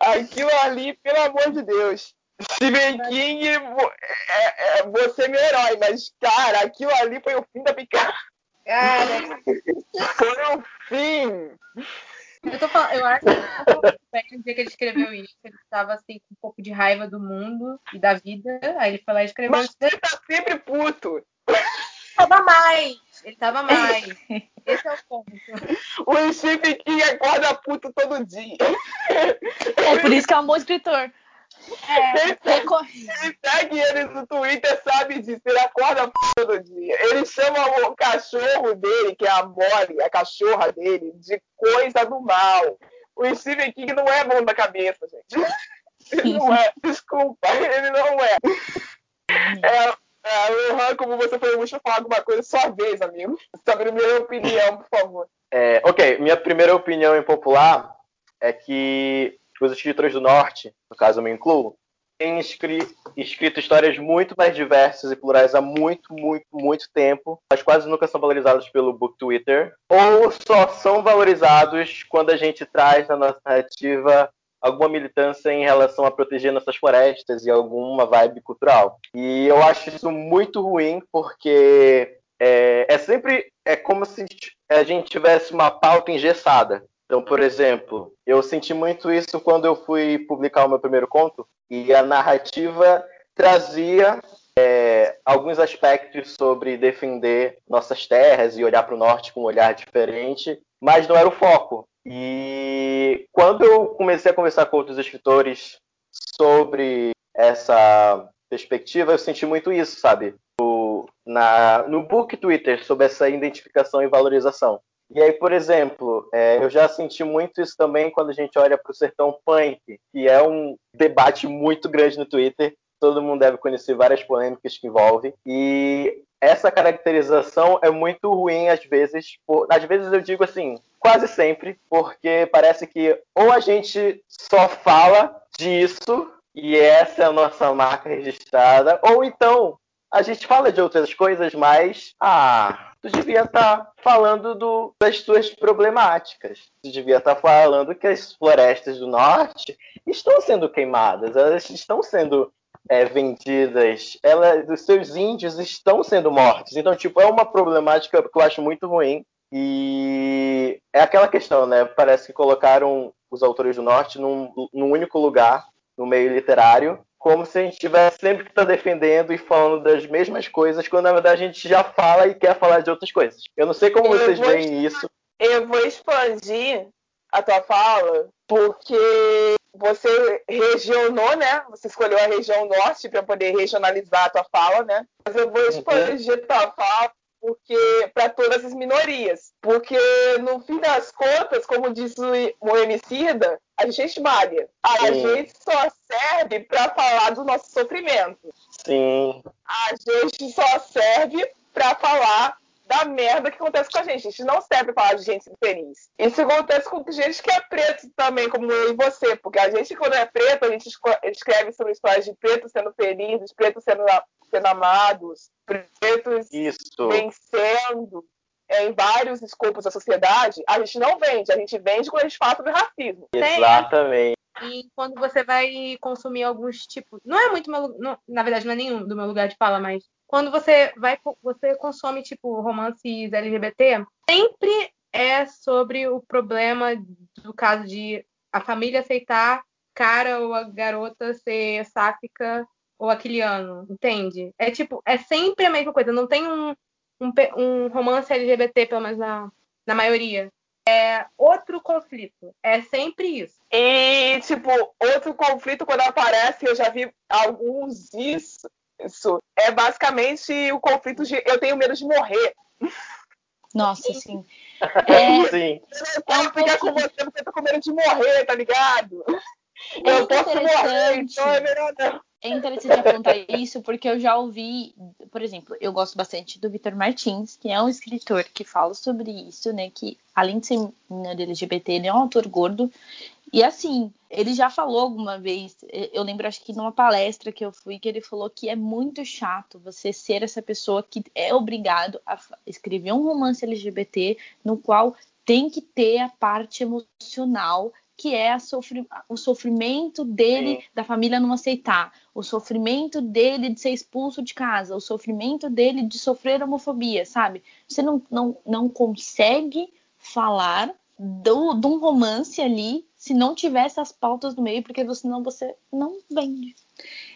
Speaker 1: aquilo ali, pelo amor de Deus. Stephen King, é, é, você é meu herói, mas, cara, aquilo ali foi o fim da picada.
Speaker 4: Cara,
Speaker 1: Foi o fim.
Speaker 4: Eu tô falando, eu acho que no dia que ele escreveu isso, ele tava assim com um pouco de raiva do mundo e da vida. Aí ele foi lá e escreveu
Speaker 1: Mas
Speaker 4: isso.
Speaker 1: ele tá sempre puto.
Speaker 4: tava mais. Ele tava mais. Esse é o ponto.
Speaker 1: O Stephen King acorda puto todo dia.
Speaker 3: É por isso que é um bom escritor.
Speaker 1: Quem
Speaker 3: Reco-
Speaker 1: Quem segue ele no Twitter sabe disso, ele acorda p- todo dia. Ele chama o cachorro dele, que é a Molly, a cachorra dele, de coisa do mal. O Stephen King não é bom da cabeça, gente. Ele não é. Desculpa, ele não é. É, é Lohan, como você foi, deixa eu falar alguma coisa sua vez, amigo. Sua primeira opinião, por favor.
Speaker 5: é, ok, minha primeira opinião impopular é que os escritores do Norte, no caso eu me incluo, têm escri- escrito histórias muito mais diversas e plurais há muito, muito, muito tempo, mas quase nunca são valorizados pelo Book Twitter, ou só são valorizados quando a gente traz na nossa narrativa alguma militância em relação a proteger nossas florestas e alguma vibe cultural. E eu acho isso muito ruim, porque é, é sempre é como se a gente tivesse uma pauta engessada. Então, por exemplo, eu senti muito isso quando eu fui publicar o meu primeiro conto e a narrativa trazia é, alguns aspectos sobre defender nossas terras e olhar para o norte com um olhar diferente, mas não era o foco. E quando eu comecei a conversar com outros escritores sobre essa perspectiva, eu senti muito isso, sabe? O, na, no book Twitter, sobre essa identificação e valorização. E aí, por exemplo, é, eu já senti muito isso também quando a gente olha para o sertão punk, que é um debate muito grande no Twitter. Todo mundo deve conhecer várias polêmicas que envolve. E essa caracterização é muito ruim às vezes. Por, às vezes eu digo assim, quase sempre, porque parece que ou a gente só fala disso e essa é a nossa marca registrada, ou então a gente fala de outras coisas, mas ah, tu devia estar falando do, das suas problemáticas. Tu devia estar falando que as florestas do norte estão sendo queimadas, elas estão sendo é, vendidas, ela, os seus índios estão sendo mortos. Então, tipo, é uma problemática que eu acho muito ruim. E é aquela questão, né? Parece que colocaram os autores do norte num, num único lugar, no meio literário, como se a gente tivesse sempre que estar tá defendendo e falando das mesmas coisas, quando na verdade a gente já fala e quer falar de outras coisas. Eu não sei como eu vocês veem isso.
Speaker 1: Eu vou expandir a tua fala, porque você regionou, né? Você escolheu a região norte para poder regionalizar a tua fala, né? Mas eu vou expandir a tua fala porque para todas as minorias. Porque, no fim das contas, como diz o Emicida, a gente malha. A Sim. gente só serve para falar do nosso sofrimento.
Speaker 5: Sim.
Speaker 1: A gente só serve para falar da merda que acontece com a gente. A gente não serve para falar de gente feliz. Isso acontece com gente que é preto também, como eu e você. Porque a gente, quando é preto, a gente escreve sobre histórias de pretos sendo felizes, pretos sendo, sendo amados, pretos
Speaker 5: Isso.
Speaker 1: vencendo é, em vários escopos da sociedade. A gente não vende, a gente vende quando a gente fala sobre racismo.
Speaker 5: Exatamente.
Speaker 4: E quando você vai consumir alguns tipos. Não é muito meu. Não, na verdade, não é nenhum do meu lugar de fala, mas quando você vai você consome tipo romances LGBT, sempre é sobre o problema do caso de a família aceitar cara ou a garota ser sáfica ou aquiliano, entende? É tipo, é sempre a mesma coisa, não tem um, um, um romance LGBT, pelo menos na, na maioria. É outro conflito. É sempre isso.
Speaker 1: E, tipo, outro conflito, quando aparece, eu já vi alguns isso, isso é basicamente o conflito de eu tenho medo de morrer.
Speaker 3: Nossa, sim.
Speaker 5: É, sim.
Speaker 1: Eu posso é ficar com você porque eu tô com medo de morrer, tá ligado? É eu posso morrer, então é melhor não.
Speaker 3: É interessante apontar isso porque eu já ouvi, por exemplo, eu gosto bastante do Vitor Martins, que é um escritor que fala sobre isso, né? Que além de ser LGBT, ele é um autor gordo e assim, ele já falou alguma vez, eu lembro acho que numa palestra que eu fui, que ele falou que é muito chato você ser essa pessoa que é obrigado a escrever um romance LGBT no qual tem que ter a parte emocional que é sofri o sofrimento dele Sim. da família não aceitar, o sofrimento dele de ser expulso de casa, o sofrimento dele de sofrer homofobia, sabe? Você não, não, não consegue falar do, de um romance ali se não tiver essas pautas no meio, porque senão você não vende.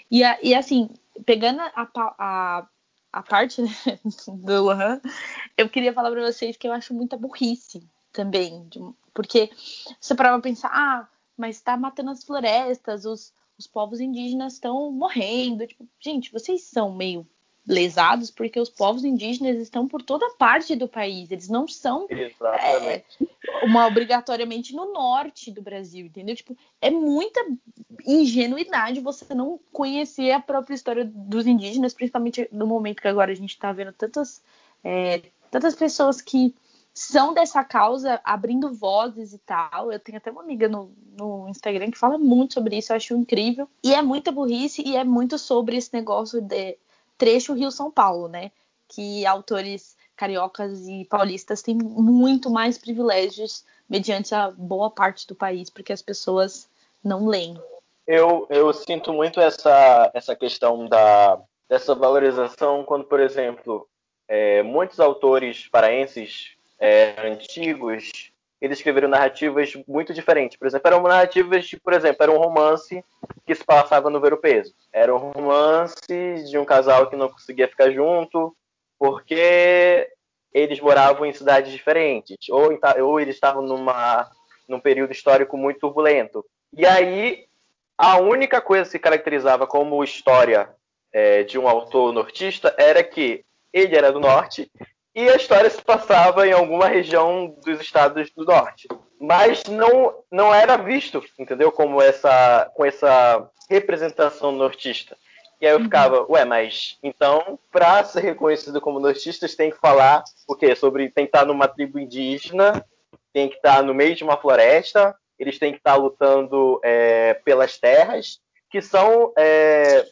Speaker 3: E, e assim, pegando a, a, a parte né, do Lohan, eu queria falar para vocês que eu acho muita burrice também. Porque você parava pensar, ah, mas está matando as florestas, os, os povos indígenas estão morrendo. Tipo, gente, vocês são meio lesados porque os povos indígenas estão por toda parte do país. Eles não são é, uma obrigatoriamente no norte do Brasil, entendeu? Tipo, é muita ingenuidade você não conhecer a própria história dos indígenas, principalmente no momento que agora a gente está vendo tantas, é, tantas pessoas que são dessa causa abrindo vozes e tal. Eu tenho até uma amiga no, no Instagram que fala muito sobre isso, eu acho incrível. E é muita burrice e é muito sobre esse negócio de trecho Rio-São Paulo, né? Que autores cariocas e paulistas têm muito mais privilégios mediante a boa parte do país, porque as pessoas não leem.
Speaker 5: Eu, eu sinto muito essa, essa questão da, dessa valorização quando, por exemplo, é, muitos autores paraenses é, antigos eles escreveram narrativas muito diferentes. Por exemplo, eram narrativas, por exemplo, era um romance que se passava no Ver Peso. Era um romance de um casal que não conseguia ficar junto porque eles moravam em cidades diferentes ou, ou eles estavam numa, num período histórico muito turbulento. E aí, a única coisa que se caracterizava como história é, de um autor nortista era que ele era do norte e a história se passava em alguma região dos estados do norte. Mas não, não era visto, entendeu? Como essa, com essa representação nortista. E aí eu ficava, ué, mas então, para ser reconhecido como nortistas, tem que falar o quê? Sobre tem que estar numa tribo indígena, tem que estar no meio de uma floresta, eles têm que estar lutando é, pelas terras, que são é,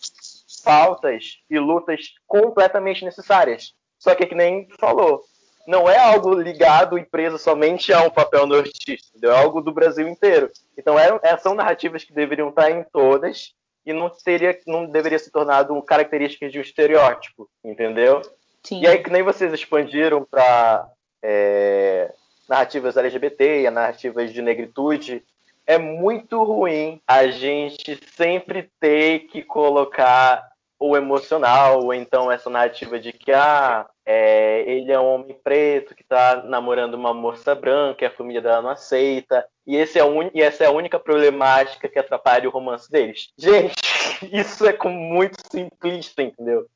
Speaker 5: pautas e lutas completamente necessárias. Só que, que nem falou, não é algo ligado e preso somente a um papel nortista, é algo do Brasil inteiro. Então eram, é, são narrativas que deveriam estar em todas, e não seria, não deveria se tornar uma característica de um estereótipo, entendeu?
Speaker 3: Sim.
Speaker 5: E aí que nem vocês expandiram para é, narrativas LGBT e narrativas de negritude, é muito ruim a gente sempre ter que colocar o emocional, ou então essa narrativa de que ah, é, ele é um homem preto que está namorando uma moça branca e a família dela não aceita. E, esse é un... e essa é a única problemática que atrapalha o romance deles. Gente, isso é com muito simplista, entendeu?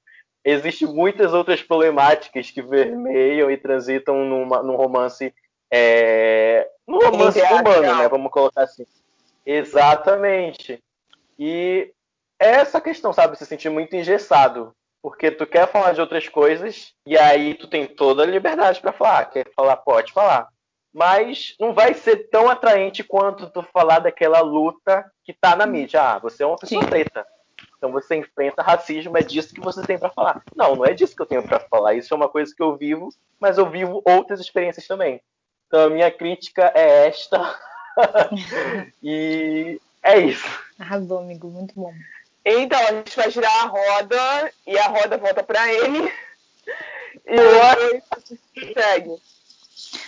Speaker 5: Existem muitas outras problemáticas que vermeiam e transitam numa, num romance. É, num romance humano, né? Vamos colocar assim. Exatamente. E é essa questão, sabe? Se sentir muito engessado. Porque tu quer falar de outras coisas e aí tu tem toda a liberdade para falar. Quer falar, pode falar. Mas não vai ser tão atraente quanto tu falar daquela luta que tá na mídia. Ah, você é uma pessoa Sim. preta. Então você enfrenta racismo, é disso que você tem para falar. Não, não é disso que eu tenho para falar. Isso é uma coisa que eu vivo, mas eu vivo outras experiências também. Então a minha crítica é esta. e é isso.
Speaker 3: Arrasou, amigo, muito bom.
Speaker 1: Então, a gente vai girar a roda e a roda volta para ele. E o segue.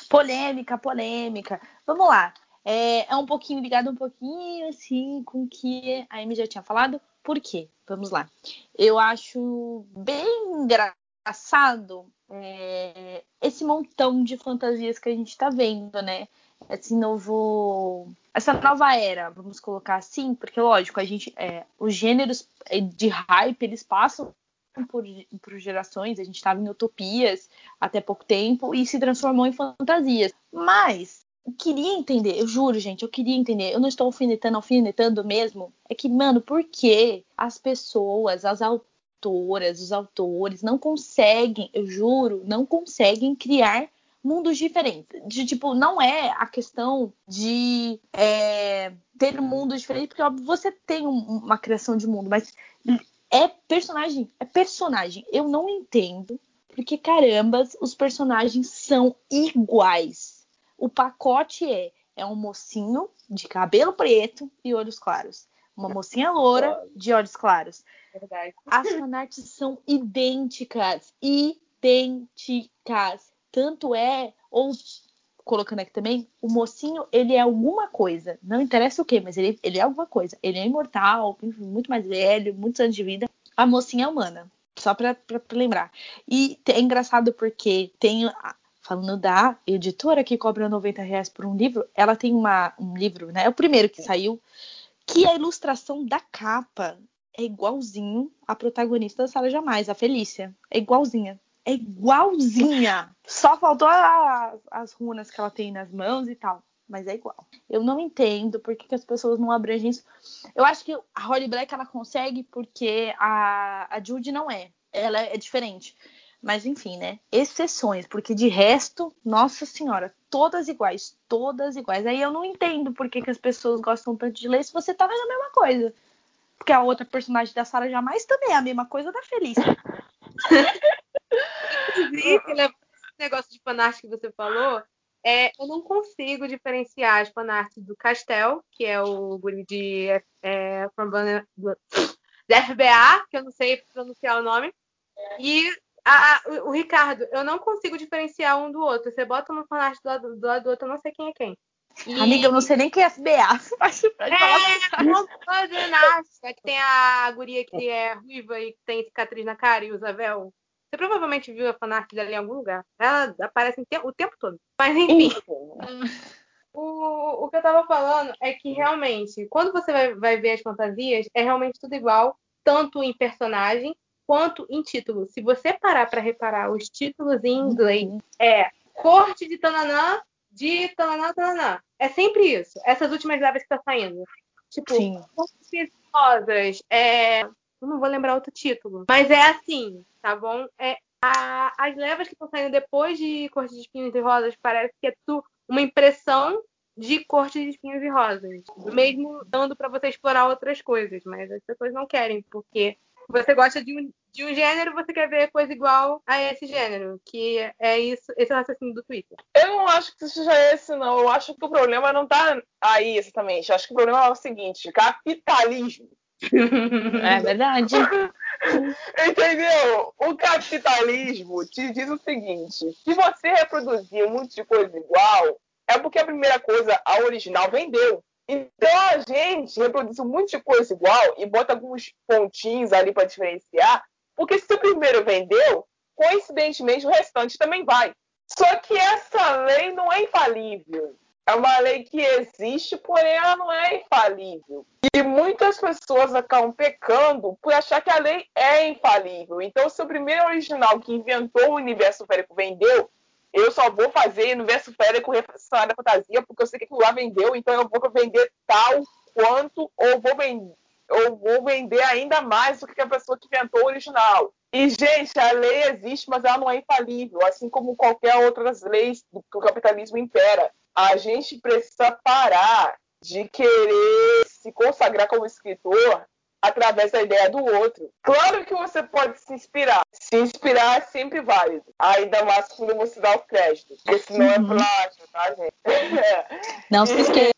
Speaker 3: Polêmica, polêmica. Vamos lá. É, é, um pouquinho ligado um pouquinho assim com o que a Amy já tinha falado. Por quê? Vamos lá. Eu acho bem engraçado é, esse montão de fantasias que a gente está vendo, né? Esse novo essa nova era, vamos colocar assim, porque lógico, a gente, é, os gêneros de hype eles passam por, por gerações, a gente estava em utopias até pouco tempo e se transformou em fantasias. Mas eu queria entender, eu juro, gente, eu queria entender. Eu não estou alfinetando, alfinetando mesmo. É que, mano, por que as pessoas, as autoras, os autores não conseguem, eu juro, não conseguem criar mundos diferentes. De, tipo, não é a questão de é, ter mundos diferentes, porque óbvio, você tem um, uma criação de mundo, mas é personagem, é personagem. Eu não entendo porque carambas os personagens são iguais. O pacote é é um mocinho de cabelo preto e olhos claros, uma mocinha loura de olhos claros.
Speaker 4: Verdade.
Speaker 3: As fanarts são idênticas, idênticas. Tanto é, ou colocando aqui também, o mocinho, ele é alguma coisa. Não interessa o que, mas ele, ele é alguma coisa. Ele é imortal, muito mais velho, muitos anos de vida. A mocinha é humana. Só pra, pra, pra lembrar. E é engraçado porque tem. Falando da editora que cobra 90 reais por um livro, ela tem uma, um livro, né? É o primeiro que saiu, que a ilustração da capa é igualzinho a protagonista da Sala Jamais, a Felícia. É igualzinha é igualzinha. Só faltou a, as runas que ela tem nas mãos e tal. Mas é igual. Eu não entendo por que, que as pessoas não abrangem isso. Eu acho que a Holly Black ela consegue porque a, a Judy não é. Ela é diferente. Mas enfim, né? Exceções, porque de resto, nossa senhora, todas iguais, todas iguais. Aí eu não entendo por que, que as pessoas gostam tanto de ler se você tá vendo a mesma coisa. Porque a outra personagem da Sarah jamais também é a mesma coisa da Felícia.
Speaker 4: Inclusive, esse negócio de fanart que você falou, é, eu não consigo diferenciar as fanarts do Castel, que é o guri de, é, de FBA, que eu não sei pronunciar o nome, e a, o Ricardo. Eu não consigo diferenciar um do outro. Você bota uma fanart do lado do, lado do outro, eu não sei quem é quem.
Speaker 3: E... Amiga, eu não sei nem quem é FBA.
Speaker 4: é, não é que tem a guria que é ruiva e tem cicatriz na cara e usa véu. Você provavelmente viu a fanart dela em algum lugar. Ela aparece o tempo todo. Mas enfim. o, o que eu tava falando é que realmente, quando você vai, vai ver as fantasias, é realmente tudo igual, tanto em personagem quanto em título. Se você parar para reparar os títulos em inglês, uhum. é Corte de Tananã, de Tananã, Tananã. É sempre isso. Essas últimas levas que tá saindo. Tipo,
Speaker 3: Sim.
Speaker 4: rosas, é, eu não vou lembrar outro título. Mas é assim, tá bom? É, a, as levas que estão saindo depois de Corte de Espinhos e Rosas parece que é tu, uma impressão de Corte de Espinhos e Rosas. Mesmo dando para você explorar outras coisas. Mas as pessoas não querem, porque você gosta de um, de um gênero, você quer ver coisa igual a esse gênero. Que é isso, esse é o raciocínio do Twitter.
Speaker 1: Eu não acho que seja esse, não. Eu acho que o problema não tá aí exatamente. Eu acho que o problema é o seguinte: capitalismo
Speaker 3: É verdade.
Speaker 1: Entendeu? O capitalismo te diz o seguinte: se você reproduzir um monte de coisa igual, é porque a primeira coisa, a original, vendeu. Então a gente reproduz um monte de coisa igual e bota alguns pontinhos ali para diferenciar, porque se o primeiro vendeu, coincidentemente o restante também vai. Só que essa lei não é infalível. É uma lei que existe, porém ela não é infalível. E muitas pessoas acabam pecando por achar que a lei é infalível. Então, se o primeiro original que inventou o universo férico vendeu, eu só vou fazer universo férico relacionado da fantasia porque eu sei que aquilo lá vendeu, então eu vou vender tal quanto ou vou vender ou vou vender ainda mais do que a pessoa que inventou o original. E, gente, a lei existe, mas ela não é infalível, assim como qualquer outras leis que o capitalismo impera. A gente precisa parar de querer se consagrar como escritor através da ideia do outro. Claro que você pode se inspirar. Se inspirar é sempre válido. Ainda mais quando você dá o crédito. Porque senão é
Speaker 3: Uhum.
Speaker 1: plágio, tá, gente? É.
Speaker 3: Não se esqueça.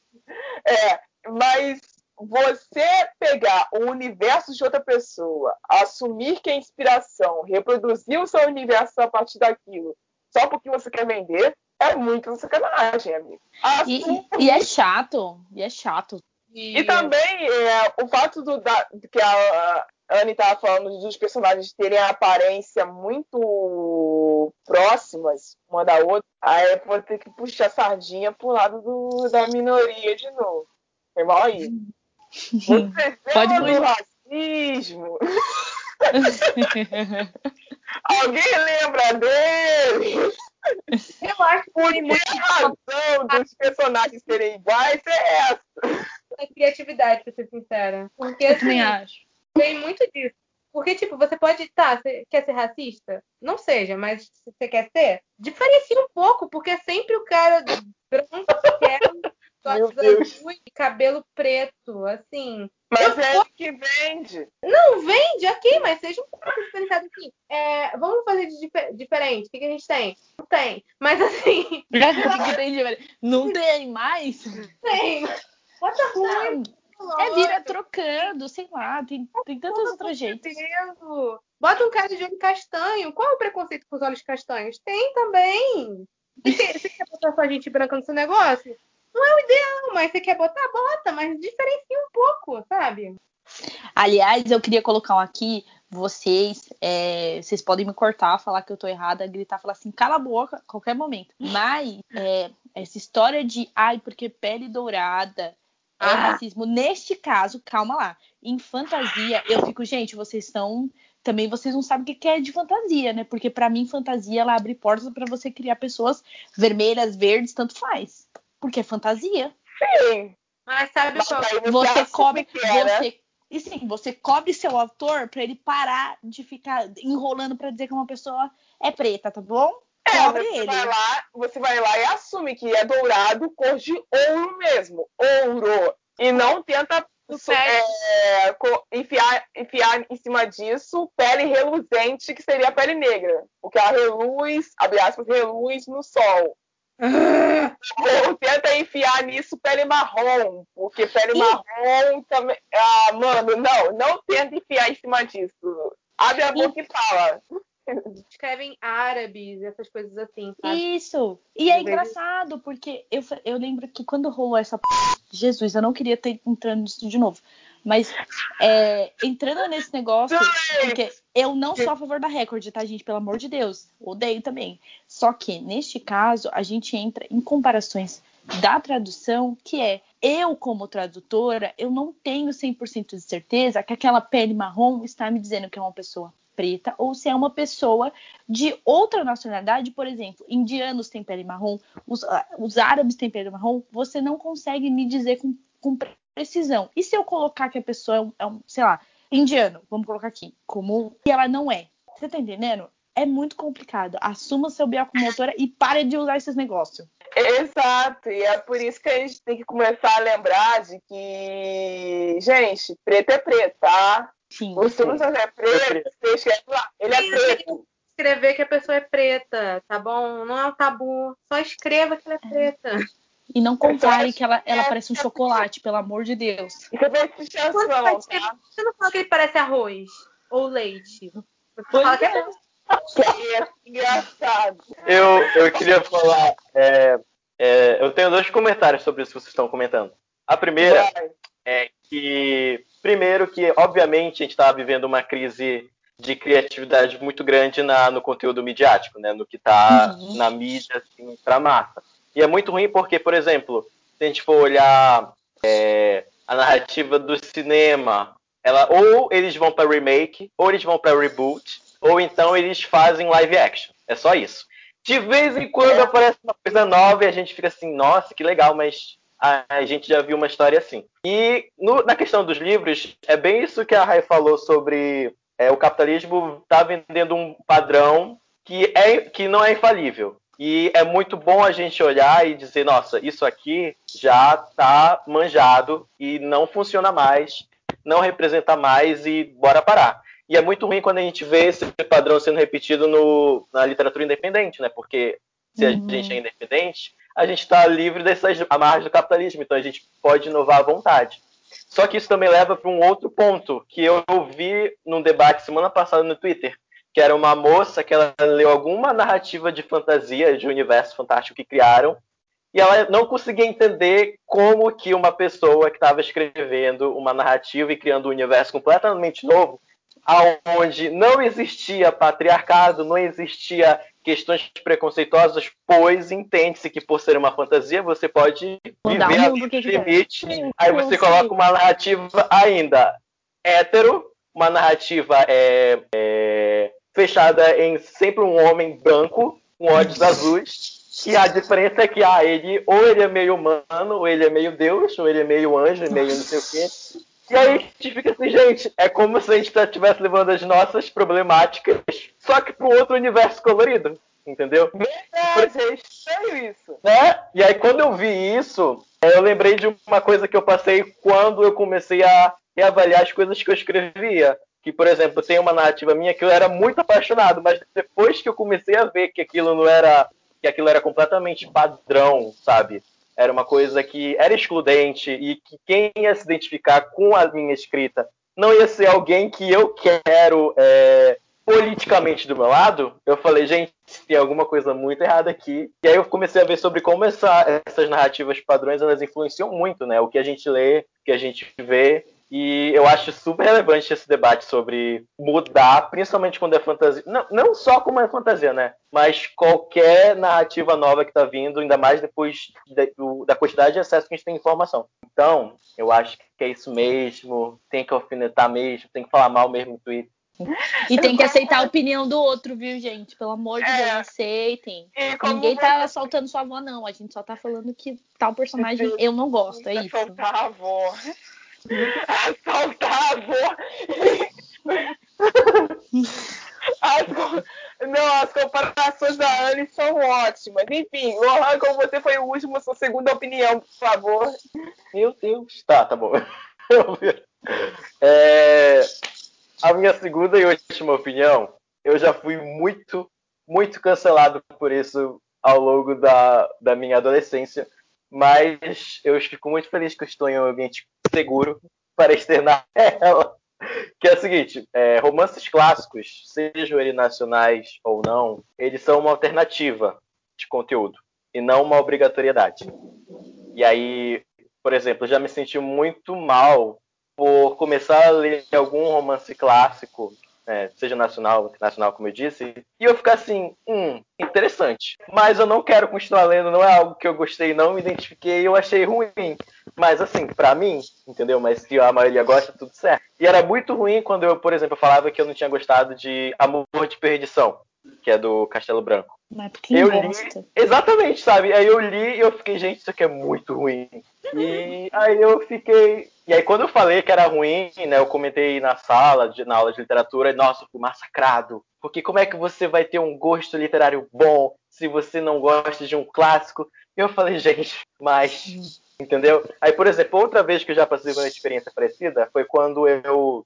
Speaker 1: É, mas você pegar o universo de outra pessoa, assumir que é inspiração, reproduzir o seu universo a partir daquilo, só porque você quer vender, é muito sacanagem, amigo.
Speaker 3: E,
Speaker 1: Assuma
Speaker 3: e- e é chato. E é chato.
Speaker 1: e também é, o fato do, da, que a, a Anne estava falando dos personagens terem a aparência muito próximas uma da outra, aí eu vou ter que puxar a sardinha pro lado do, da minoria de novo. Foi mal aí. Você
Speaker 3: Pode
Speaker 1: do racismo? Alguém lembra dele?
Speaker 4: Eu acho que
Speaker 1: Por
Speaker 4: tem
Speaker 1: que
Speaker 4: muita
Speaker 1: a razão dos personagens serem iguais é essa?
Speaker 4: criatividade, pra ser sincera. Porque
Speaker 3: Eu também
Speaker 4: assim,
Speaker 3: acho.
Speaker 4: tem muito disso. Porque, tipo, você pode. Tá, você quer ser racista? Não seja, mas se você quer ser, diferencia um pouco, porque é sempre o cara branco que é cabelo preto, assim.
Speaker 1: Mas
Speaker 4: Eu
Speaker 1: é ele que vende.
Speaker 4: Não vende aqui, mas seja um pouco diferenciado assim. É, vamos fazer de dife- diferente. O que, que a gente tem? Não tem. Mas assim,
Speaker 3: tem? Não tem mais?
Speaker 4: tem. Bota ruim.
Speaker 3: É vira trocando, sei lá, tem, tem tantos outros jeitos.
Speaker 4: Bota um cara de olho castanho. Qual é o preconceito com os olhos castanhos? Tem também. Você quer, você quer botar só gente branca no seu negócio? Não é o ideal, mas você quer botar, bota, mas diferencia um pouco, sabe?
Speaker 3: Aliás, eu queria colocar um aqui, vocês, é, vocês podem me cortar, falar que eu tô errada, gritar, falar assim, cala a boca, a qualquer momento. Mas é, essa história de, ai, porque pele dourada é
Speaker 4: Ah.
Speaker 3: racismo. Neste caso, calma lá. Em fantasia, eu fico, gente, vocês estão. Também vocês não sabem o que é de fantasia, né? Porque pra mim, fantasia, ela abre portas pra você criar pessoas vermelhas, verdes, tanto faz. Porque é fantasia.
Speaker 1: Sim.
Speaker 4: Mas sabe qual?
Speaker 1: aí
Speaker 3: Você cobre,
Speaker 1: que
Speaker 3: você e sim, você cobre seu autor pra ele parar de ficar enrolando pra dizer que uma pessoa é preta, tá bom?
Speaker 1: É,
Speaker 3: Cobre
Speaker 1: você
Speaker 3: ele.
Speaker 1: vai lá, você vai lá e assume que é dourado, cor de ouro mesmo, ouro, e não tenta
Speaker 4: O
Speaker 1: é, enfiar, enfiar em cima disso pele reluzente, que seria a pele negra, porque ela reluz, abre aspas, reluz no sol. Ou tenta enfiar nisso pele marrom, porque pele
Speaker 3: Ih.
Speaker 1: marrom também. Ah, mano, não, não tenta enfiar em cima disso. Abre a boca e fala.
Speaker 4: Escrevem árabes, essas coisas assim, sabe?
Speaker 3: Isso. E é engraçado, porque eu, eu lembro que quando rolou essa. p- Jesus, eu não queria ter entrando nisso de novo. Mas é, entrando nesse negócio, porque eu não sou a favor da Record, tá, gente? Pelo amor de Deus. Odeio também. Só que, neste caso, a gente entra em comparações da tradução, que é eu, como tradutora, eu não tenho 100% de certeza que aquela pele marrom está me dizendo que é uma pessoa preta ou se é uma pessoa de outra nacionalidade, por exemplo, indianos têm pele marrom, os, ah, os árabes têm pele marrom, você não consegue me dizer com, com precisão. E se eu colocar que a pessoa é um, é um, sei lá, indiano, vamos colocar aqui, como e ela não é? Você tá entendendo? É muito complicado. Assuma seu bio como autora e pare de usar esses negócios.
Speaker 1: Exato, e é por isso que a gente tem que começar a lembrar de que, gente, preto é preto, tá?
Speaker 3: Sim.
Speaker 1: O Silvio Santos é preto, você escreve lá, ele é preto.
Speaker 4: Escrever que a pessoa é preta, tá bom? Não é um tabu. Só escreva que ela é preta.
Speaker 3: E não compare que ela, ela parece um chocolate, pelo amor de Deus.
Speaker 1: É tá?
Speaker 4: Você não fala que ele parece arroz ou leite. Você
Speaker 3: Pois
Speaker 4: fala que
Speaker 3: é.
Speaker 1: Que é engraçado.
Speaker 5: Eu, eu queria falar. é, é, eu tenho dois comentários sobre isso que vocês estão comentando. A primeira
Speaker 1: Vai.
Speaker 5: é que, primeiro, que obviamente a gente está vivendo uma crise de criatividade muito grande na, no conteúdo midiático, né? No que está
Speaker 3: Uhum.
Speaker 5: na mídia, assim, para massa. E é muito ruim porque, por exemplo, se a gente for olhar é, a narrativa do cinema, ela ou eles vão para remake, ou eles vão para reboot, ou então eles fazem live action. É só isso. De vez em quando
Speaker 3: É.
Speaker 5: aparece uma coisa nova e a gente fica assim, nossa, que legal, mas a, a gente já viu uma história assim. E no- na questão dos livros, é bem isso que a Rai falou sobre é, o capitalismo tá vendendo um padrão que, é, que não é infalível. E é muito bom a gente olhar e dizer, nossa, isso aqui já tá manjado e não funciona mais, não representa mais e bora parar. E é muito ruim quando a gente vê esse padrão sendo repetido no, na literatura independente, né? Porque se
Speaker 3: Uhum.
Speaker 5: a gente é independente, a gente está livre dessas amarras do capitalismo, então a gente pode inovar à vontade. Só que isso também leva para um outro ponto que eu vi num debate semana passada no Twitter, que era uma moça que ela leu alguma narrativa de fantasia de universo fantástico que criaram e ela não conseguia entender como que uma pessoa que estava escrevendo uma narrativa e criando um universo completamente novo, aonde não existia patriarcado, não existia questões preconceituosas, pois entende-se que por ser uma fantasia você pode
Speaker 3: Mudar
Speaker 5: viver
Speaker 3: mundo que
Speaker 5: limite. Aí você coloca uma narrativa ainda hétero, uma narrativa é, é, fechada em sempre um homem branco, com olhos azuis. E a diferença é que ah, ele ou ele é meio humano, ou ele é meio Deus, ou ele é meio anjo, meio não sei o quê. E aí a gente fica assim, gente, é como se a gente estivesse levando as nossas problemáticas, só que para um outro universo colorido, entendeu?
Speaker 1: Verdade, é estranho isso.
Speaker 5: né? E aí quando eu vi isso, eu lembrei de uma coisa que eu passei quando eu comecei a reavaliar as coisas que eu escrevia. Que, por exemplo, tem uma narrativa minha que eu era muito apaixonado, mas depois que eu comecei a ver que aquilo não era. que aquilo era completamente padrão, sabe? Era uma coisa que era excludente e que quem ia se identificar com a minha escrita não ia ser alguém que eu quero é, politicamente do meu lado, eu falei, gente, tem alguma coisa muito errada aqui. E aí eu comecei a ver sobre como essa- essas narrativas padrões elas influenciam muito, né? O que a gente lê, o que a gente vê. E eu acho super relevante esse debate sobre mudar, principalmente quando é fantasia. Não, não só como é fantasia, né? Mas qualquer narrativa nova que tá vindo, ainda mais depois da, do- da quantidade de acesso que a gente tem à informação. Então, eu acho que é isso mesmo. Tem que alfinetar mesmo, tem que falar mal mesmo no Twitter.
Speaker 3: E tem que aceitar a opinião do outro, viu, gente? Pelo amor de
Speaker 1: É.
Speaker 3: Deus, aceitem. Ninguém
Speaker 1: você-
Speaker 3: tá assaltando sua avó, não. A gente só tá falando que tal personagem eu não gosto, é isso.
Speaker 1: Assaltar a avó. Assaltar a avó. As Não, as comparações da Anne são ótimas. Enfim, Lohan, como você foi o último, sua segunda opinião, por favor.
Speaker 5: Meu Deus. Tá, tá bom. É, a minha segunda e última opinião, eu já fui muito, muito cancelado por isso ao longo da, da minha adolescência, mas eu fico muito feliz que eu estou em um ambiente seguro para externar ela. Que é o seguinte, é, romances clássicos, sejam eles nacionais ou não, eles são uma alternativa de conteúdo e não uma obrigatoriedade. E aí, por exemplo, já me senti muito mal por começar a ler algum romance clássico, né, seja nacional ou internacional, como eu disse, e eu ficar assim, hum, interessante. Mas eu não quero continuar lendo, não é algo que eu gostei, não me identifiquei, eu achei ruim. Mas assim, pra mim, entendeu? Mas se a maioria gosta, tudo certo. E era muito ruim quando eu, por exemplo, falava que eu não tinha gostado de Amor de Perdição, que é do Castelo Branco.
Speaker 3: Mas porque
Speaker 5: Eu li-. Exatamente, sabe? Aí eu li e eu fiquei, gente, isso aqui é muito ruim. E aí eu fiquei. E aí quando eu falei que era ruim, né? Eu comentei na sala, de- na aula de literatura, e nossa, eu fui massacrado. Porque como é que você vai ter um gosto literário bom se você não gosta de um clássico? E eu falei, gente, mas. Entendeu? Aí, por exemplo, outra vez que eu já passei por uma experiência parecida foi quando eu.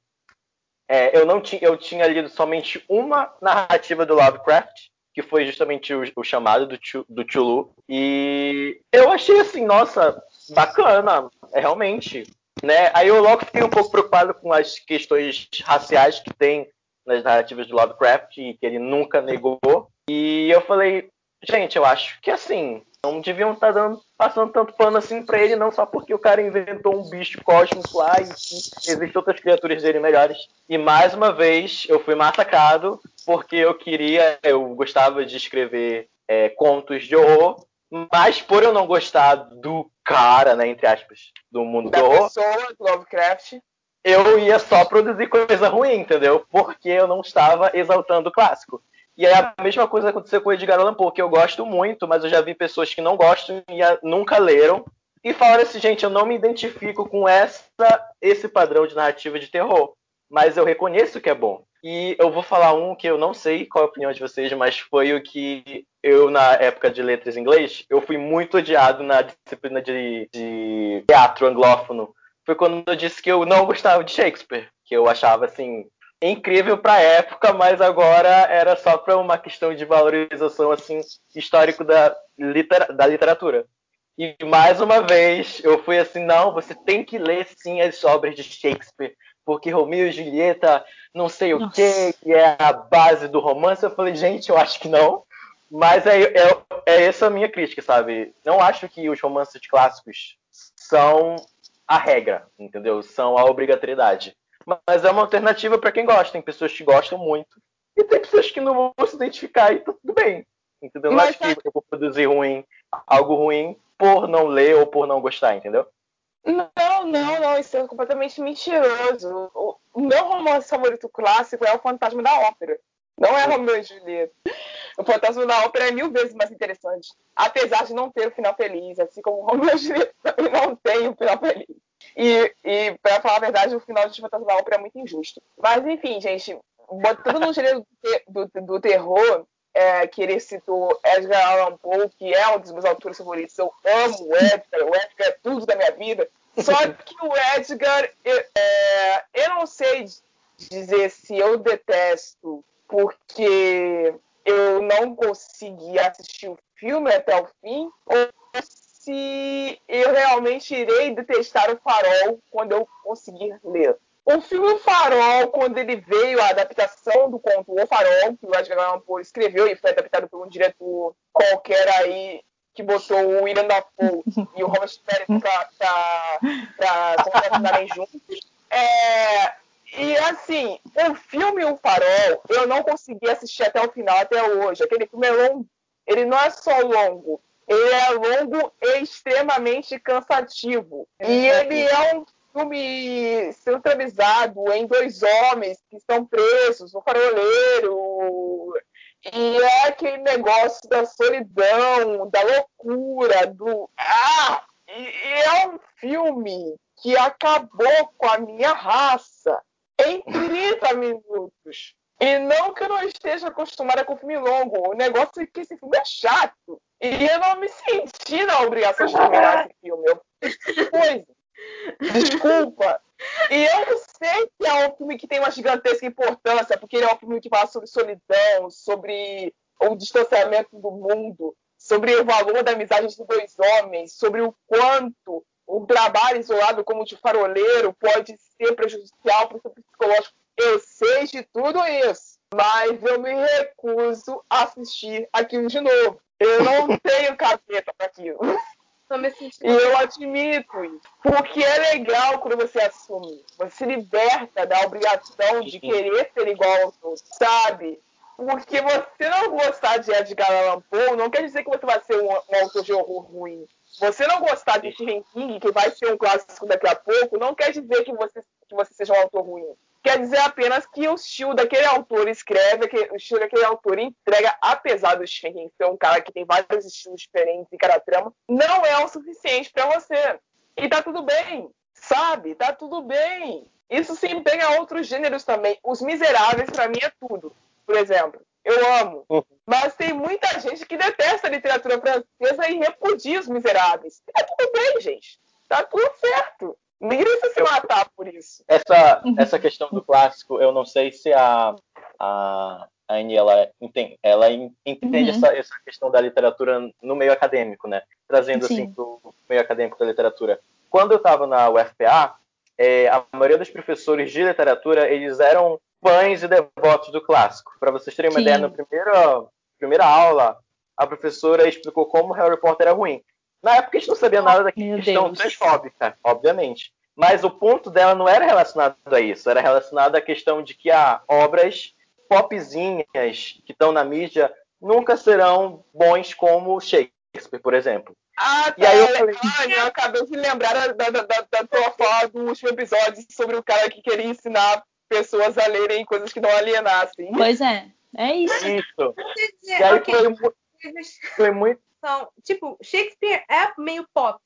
Speaker 5: é, eu não tinha, eu tinha lido somente uma narrativa do Lovecraft, que foi justamente o, o chamado do, do. E eu achei assim, nossa, bacana, é realmente. Né? Aí eu logo fiquei um pouco preocupado com as questões raciais que tem nas narrativas do Lovecraft, que ele nunca negou. E eu falei, gente, eu acho que assim, não deviam estar tá dando, passando tanto pano assim pra ele, não só porque o cara inventou um bicho cósmico lá e existem outras criaturas dele melhores. E mais uma vez eu fui massacrado porque eu queria, eu gostava de escrever é, contos de horror, mas por eu não gostar do cara, né, entre aspas, do mundo
Speaker 1: da
Speaker 5: do horror.
Speaker 1: pessoa, Lovecraft.
Speaker 5: Eu ia só produzir coisa ruim, entendeu? Porque eu não estava exaltando o clássico. E aí a mesma coisa aconteceu com o Edgar Allan Poe, que eu gosto muito, mas eu já vi pessoas que não gostam e nunca leram e falaram assim, gente, eu não me identifico com essa esse padrão de narrativa de terror, mas eu reconheço que é bom. E eu vou falar um que eu não sei qual é a opinião de vocês, mas foi o que eu, na época de letras em inglês, eu fui muito odiado na disciplina de, de teatro anglófono. Foi quando eu disse que eu não gostava de Shakespeare, que eu achava assim, incrível para a época, mas agora era só para uma questão de valorização assim histórico da, litera da literatura. E mais uma vez eu fui assim, não, você tem que ler sim as obras de Shakespeare, porque Romeu e Julieta, não sei o que, que é a base do romance. Eu falei, gente, eu acho que não. Mas é, é, é essa a minha crítica, sabe? Não acho que os romances clássicos são a regra, entendeu? São a obrigatoriedade. Mas é uma alternativa para quem gosta. Tem pessoas que gostam muito e tem pessoas que não vão se identificar e tudo bem. Entendeu? Não acho que eu vou produzir ruim, algo ruim por não ler ou por não gostar, entendeu?
Speaker 1: Não, não, não, isso é completamente mentiroso. O, meu romance favorito clássico é o Fantasma da Ópera. Não é Romeu e Julieta. O Fantasma da Ópera é mil vezes mais interessante. Apesar de não ter o final feliz, assim como o Romeu e Julieta também não tem o final feliz. E, e para falar a verdade, o final de Fantasma da Ópera é muito injusto. Mas, enfim, gente, botando no gênero do, do, do terror, é, que ele citou Edgar Allan Poe, que é um dos meus autores favoritos. Eu amo o Edgar, o Edgar é tudo da minha vida. Só que o Edgar, eu, é, eu não sei dizer se eu detesto porque eu não consegui assistir o filme até o fim, ou se eu realmente irei detestar o farol quando eu conseguir ler. O filme Farol, quando ele veio, a adaptação do conto O Farol, que o Edgar Allan Poe escreveu e foi adaptado por um diretor qualquer aí que botou o William Dafoe e o Robert Pérez para contracenarem juntos. É, e assim, o filme O Farol, eu não consegui assistir até o final, até hoje. Aquele filme é longo. Ele não é só longo, ele é longo e extremamente cansativo. E ele é um filme centralizado em dois homens que estão presos, um faroleiro. E é aquele negócio da solidão, da loucura, do. Ah! E é um filme que acabou com a minha raça em 30 minutos. E não que eu não esteja acostumada com filme longo. O negócio é que esse filme é chato. E eu não me senti na obrigação de terminar esse filme. Eu fiz coisa. Desculpa. E eu sei que é um filme que tem uma gigantesca importância, porque ele é um filme que fala sobre solidão, sobre o distanciamento do mundo, sobre o valor da amizade entre dois homens, sobre o quanto o trabalho isolado como de faroleiro pode ser prejudicial para o seu psicológico. Eu sei de tudo isso, mas eu me recuso a assistir aquilo de novo. Eu não tenho cabeça para aquilo. E eu admito isso. Porque é legal quando você assume. Você se liberta da obrigação de querer ser igual aos outros, sabe? Porque você não gostar de Edgar Allan Poe não quer dizer que você vai ser um, um autor de horror ruim. Você não gostar de Stephen King, que vai ser um clássico daqui a pouco, não quer dizer que você, que você seja um autor ruim. Quer dizer apenas que o estilo daquele autor escreve, que o estilo daquele autor entrega, apesar do Stephen ser um cara que tem vários estilos diferentes em cada trama, não é o suficiente para você. E tá tudo bem, sabe? Tá tudo bem. Isso se empenha a outros gêneros também. Os Miseráveis, para mim, é tudo. Por exemplo, eu amo. Uhum. Mas tem muita gente que detesta a literatura francesa e repudia os Miseráveis. Tá tudo bem, gente. Tá tudo certo. Ninguém precisa se matar por isso.
Speaker 5: Essa, essa questão do clássico, eu não sei se a, a a Annie, ela entende, ela entende
Speaker 3: Uhum.
Speaker 5: essa, essa questão da literatura no meio acadêmico, né? Trazendo assim
Speaker 3: Sim.
Speaker 5: para o meio acadêmico da literatura. Quando eu estava na UFPA, é, a maioria dos professores de literatura, eles eram fãs e devotos do clássico. Para vocês terem uma
Speaker 3: Sim.
Speaker 5: ideia, na primeira, primeira aula, a professora explicou como Harry Potter era ruim. Na época a gente não sabia nada da
Speaker 3: Meu
Speaker 5: questão
Speaker 3: Deus.
Speaker 5: transfóbica, obviamente. Mas o ponto dela não era relacionado a isso, era relacionado à questão de que há obras popzinhas que estão na mídia nunca serão bons como Shakespeare, por exemplo.
Speaker 1: Ah,
Speaker 5: E aí eu falei-
Speaker 1: Ai, eu acabei de lembrar da, da, da, da tua fala do último episódio sobre o cara que queria ensinar pessoas a lerem coisas que não alienassem.
Speaker 3: Pois é, é isso.
Speaker 5: Isso. E aí foi, foi muito.
Speaker 4: São- tipo, Shakespeare é meio pop.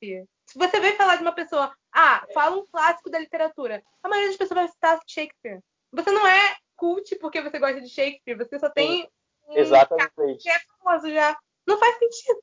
Speaker 4: Se você vem falar de uma pessoa, ah, fala um clássico da literatura, a maioria das pessoas vai citar Shakespeare. Você não é cult porque você gosta de Shakespeare, você só tem um
Speaker 5: Exatamente.
Speaker 4: que é famoso já. Não faz sentido.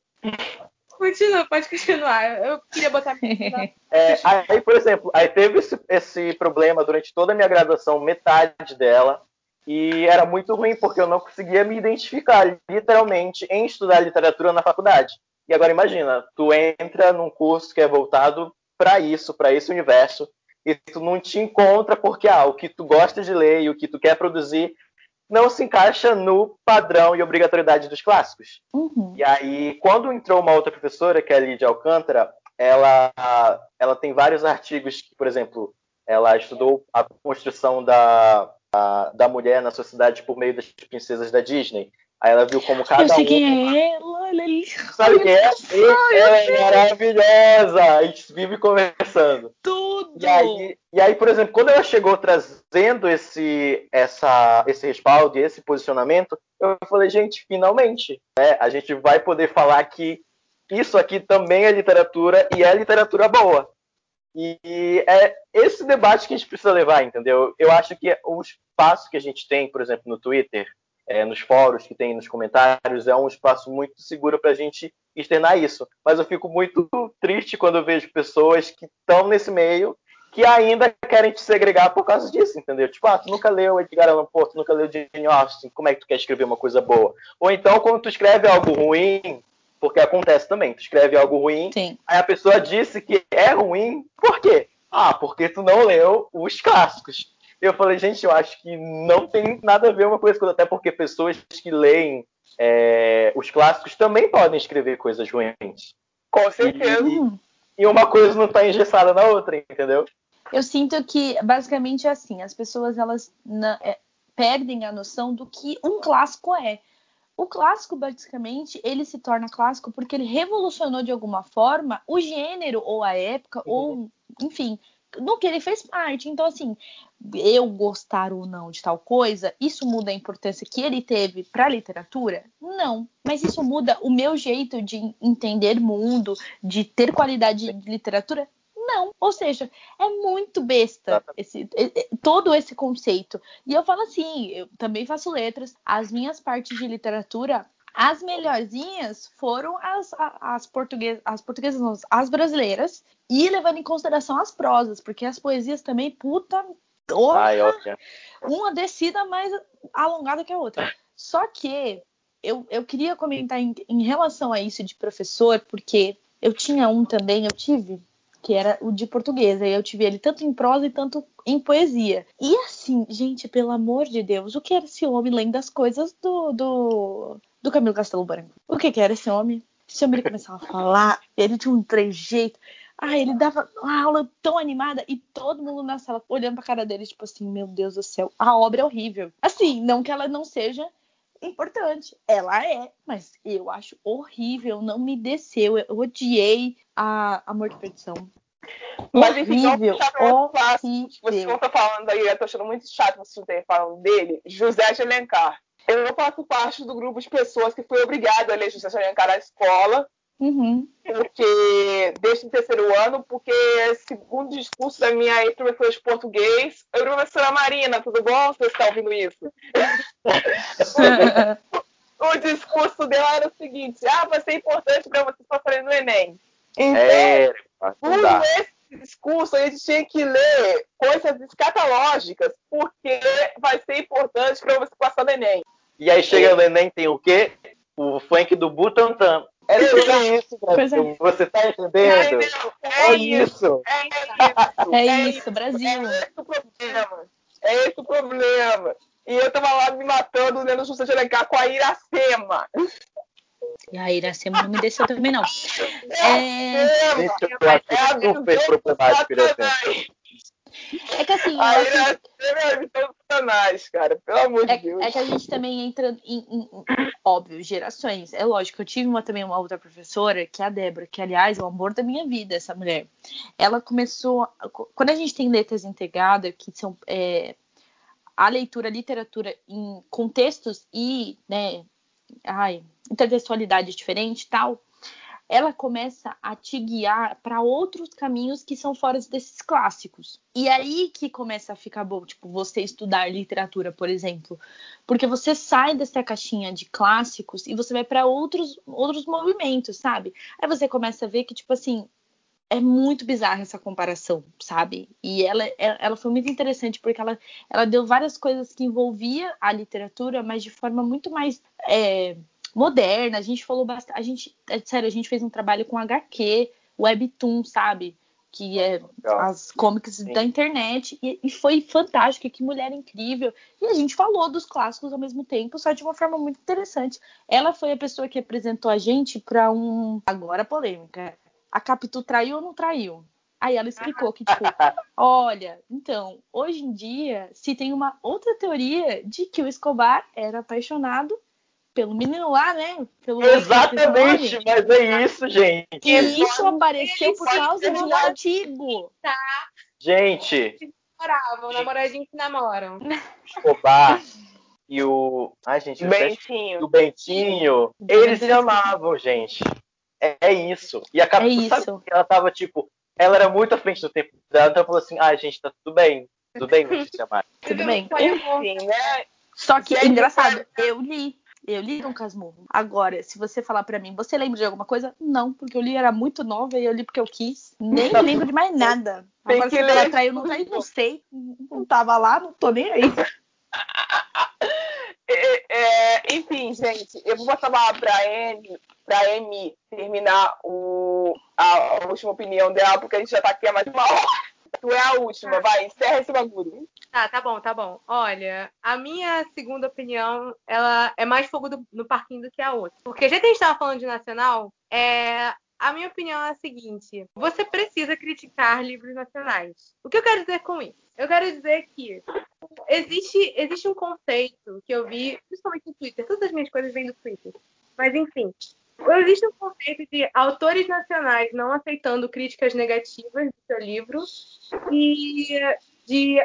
Speaker 4: Continua, pode continuar. Eu queria botar.
Speaker 5: É, aí, por exemplo, aí teve esse, esse problema durante toda a minha graduação, metade dela, e era muito ruim porque eu não conseguia me identificar literalmente em estudar literatura na faculdade. E agora imagina, tu entra num curso que é voltado para isso, para esse universo, e tu não te encontra porque ah, o que tu gosta de ler e o que tu quer produzir não se encaixa no padrão e obrigatoriedade dos clássicos.
Speaker 3: Uhum.
Speaker 5: E aí, quando entrou uma outra professora, que é a Lídia Alcântara, ela, ela tem vários artigos que, por exemplo, ela estudou a construção da, a- da mulher na sociedade por meio das princesas da Disney. Aí ela viu como cada
Speaker 3: Eu sei
Speaker 5: um...
Speaker 3: quem é ela, ela é
Speaker 5: Sabe quem é? Ela é maravilhosa! A gente vive conversando.
Speaker 3: tudo.
Speaker 5: E aí, e aí, por exemplo, quando ela chegou trazendo esse, essa, esse respaldo e esse posicionamento, eu falei, gente, finalmente, né, a gente vai poder falar que isso aqui também é literatura e é literatura boa. E é esse debate que a gente precisa levar, entendeu? Eu acho que o espaço que a gente tem, por exemplo, no Twitter, é, nos fóruns que tem nos comentários, é um espaço muito seguro para a gente externar isso. Mas eu fico muito triste quando eu vejo pessoas que estão nesse meio que ainda querem te segregar por causa disso, entendeu? Tipo, ah, tu nunca leu Edgar Allan Poe, tu nunca leu Jane Austen, como é que tu quer escrever uma coisa boa? Ou então, quando tu escreve algo ruim, porque acontece também, tu escreve algo ruim,
Speaker 3: Sim.
Speaker 5: aí a pessoa disse que é ruim, por quê? Ah, porque tu não leu os clássicos. Eu falei, gente, eu acho que não tem nada a ver uma coisa com outra, até porque pessoas que leem é, os clássicos também podem escrever coisas ruins.
Speaker 1: Com certeza.
Speaker 3: Uhum.
Speaker 5: E uma coisa não está engessada na outra, entendeu?
Speaker 3: Eu sinto que basicamente é assim, as pessoas elas na- é, perdem a noção do que um clássico é. O clássico, basicamente, ele se torna clássico porque ele revolucionou de alguma forma o gênero ou a época, ou, enfim, no que ele fez parte. Então, assim, eu gostar ou não de tal coisa, isso muda a importância que ele teve para a literatura? Não. Mas isso muda o meu jeito de entender mundo, de ter qualidade de literatura? Não. Ou seja, é muito besta esse, e- e- todo esse conceito. E eu falo assim, eu também faço letras, as minhas partes de literatura. As melhorzinhas foram as, as, portuguesas, as portuguesas, não, as brasileiras, e levando em consideração as prosas, porque as poesias também, puta,
Speaker 5: Ai, olha.
Speaker 3: uma descida mais alongada que a outra. Só que eu, eu queria comentar em, em relação a isso de professor, porque eu tinha um também, eu tive, que era o de português. Aí eu tive ele tanto em prosa e tanto em poesia. E assim, gente, pelo amor de Deus, o que era esse homem lendo as coisas do, do, do Camilo Castelo Branco? O que, que era esse homem? Esse homem ele começava a falar, ele tinha um trejeito. Ah, ele dava uma aula tão animada e todo mundo na sala olhando pra cara dele, tipo assim, meu Deus do céu, a obra é horrível. Assim, não que ela não seja importante, ela é, mas eu acho horrível, não me desceu, eu odiei a Amor de Perdição.
Speaker 1: Mas enfim,
Speaker 3: horrível,
Speaker 1: outro clássico. Vocês não
Speaker 3: horrível.
Speaker 1: estão falando aí, eu tô achando muito chato vocês não terem falando dele. José de Alencar. Eu não faço parte do grupo de pessoas que foi obrigado a ler José de Alencar na escola,
Speaker 3: Uhum.
Speaker 1: porque desde o terceiro ano, porque segundo o discurso da minha ex-professora de português, oi professora Marina, tudo bom? Você está ouvindo isso? o discurso dela era o seguinte: ah, vai ser importante para vocês passarem no Enem. Então,
Speaker 5: É,
Speaker 1: por esse discurso, a gente tinha que ler coisas escatológicas, porque vai ser importante para você passar no Enem.
Speaker 5: E aí chega no Enem, tem o quê? O funk do Butantan. É sobre isso, Brasil. Você tá entendendo?
Speaker 1: É,
Speaker 5: É
Speaker 1: isso.
Speaker 5: isso.
Speaker 1: É isso.
Speaker 3: É isso, Brasil.
Speaker 1: É esse o problema. É esse o problema. E eu tava lá me matando lendo Justiça de Alencar com a Iracema.
Speaker 3: E a Iracema não me desceu também, não. É,
Speaker 1: Iracema.
Speaker 5: Gente, eu acho
Speaker 1: É
Speaker 5: super problemático, Iracema.
Speaker 3: É que assim, eu
Speaker 1: A
Speaker 3: acho
Speaker 1: Iracema a visão do Satanás, cara. Pelo amor de
Speaker 3: É,
Speaker 1: Deus.
Speaker 3: é que a gente também entra em, em- em- óbvio, gerações. É lógico, eu tive uma, também uma outra professora, que é a Débora, que, aliás, é o amor da minha vida, essa mulher. Ela começou. Quando a gente tem letras integradas, que são é, a leitura, a literatura em contextos e, né, ai, intertextualidade diferente e tal, ela começa a te guiar para outros caminhos que são fora desses clássicos. E aí que começa a ficar bom, tipo, você estudar literatura, por exemplo, porque você sai dessa caixinha de clássicos e você vai para outros outros movimentos, sabe? Aí você começa a ver que tipo assim, é muito bizarra essa comparação, sabe? E ela, ela foi muito interessante porque ela, ela deu várias coisas que envolvia a literatura, mas de forma muito mais é, moderna. A gente falou bastante. A gente, é, sério, a gente fez um trabalho com HQ, Webtoon, sabe? Que é
Speaker 5: Legal.
Speaker 3: as comics
Speaker 5: Sim.
Speaker 3: da internet. E, e foi fantástico, que mulher incrível. E a gente falou dos clássicos ao mesmo tempo, só de uma forma muito interessante. Ela foi a pessoa que apresentou a gente para um. Agora polêmica. A Capitu traiu ou não traiu? Aí ela explicou que, tipo, olha, então, hoje em dia se tem uma outra teoria de que o Escobar era apaixonado pelo menino lá, né? Pelo
Speaker 5: Exatamente, mas é isso, gente.
Speaker 3: E isso apareceu por causa de um artigo.
Speaker 5: Gente,
Speaker 4: Namoravam, namoradinhos que namoram.
Speaker 5: Escobar e o. Ai, gente, esqueci.
Speaker 1: Bentinho.
Speaker 5: o Bentinho, eles se amavam, gente. É, é isso. E a Capitu,
Speaker 3: É isso.
Speaker 5: que ela tava, tipo, ela era muito à frente do tempo dela, então ela falou assim, ah, gente, tá tudo bem. Tudo bem, não se.
Speaker 3: Tudo bem.
Speaker 1: Enfim, né?
Speaker 3: Só que,
Speaker 1: Gente,
Speaker 3: engraçado, eu li. Eu li Dom Casmurro. Agora, se você falar pra mim, você lembra de alguma coisa? Não, porque eu li, era muito nova e eu li porque eu quis. Nem lembro de mais nada.
Speaker 1: Tem
Speaker 3: Agora,
Speaker 1: que
Speaker 3: se ela traiu, não traiu, não sei. Não tava lá, não tô nem aí.
Speaker 1: É, é, enfim, gente, eu vou passar a palavra pra Amy, pra Amy terminar o, a, a última opinião dela, porque a gente já tá aqui há mais de uma hora. Tu é a última, vai, encerra esse bagulho.
Speaker 4: Tá, tá bom, tá bom. Olha, a minha segunda opinião, ela é mais fogo do- no parquinho do que a outra. Porque já que a gente tava falando de nacional, é, a minha opinião é a seguinte: você precisa criticar livros nacionais. O que eu quero dizer com isso? Eu quero dizer que existe, existe um conceito que eu vi, principalmente no Twitter, todas as minhas coisas vêm do Twitter. Mas enfim, existe um conceito de autores nacionais não aceitando críticas negativas do seu livro e de,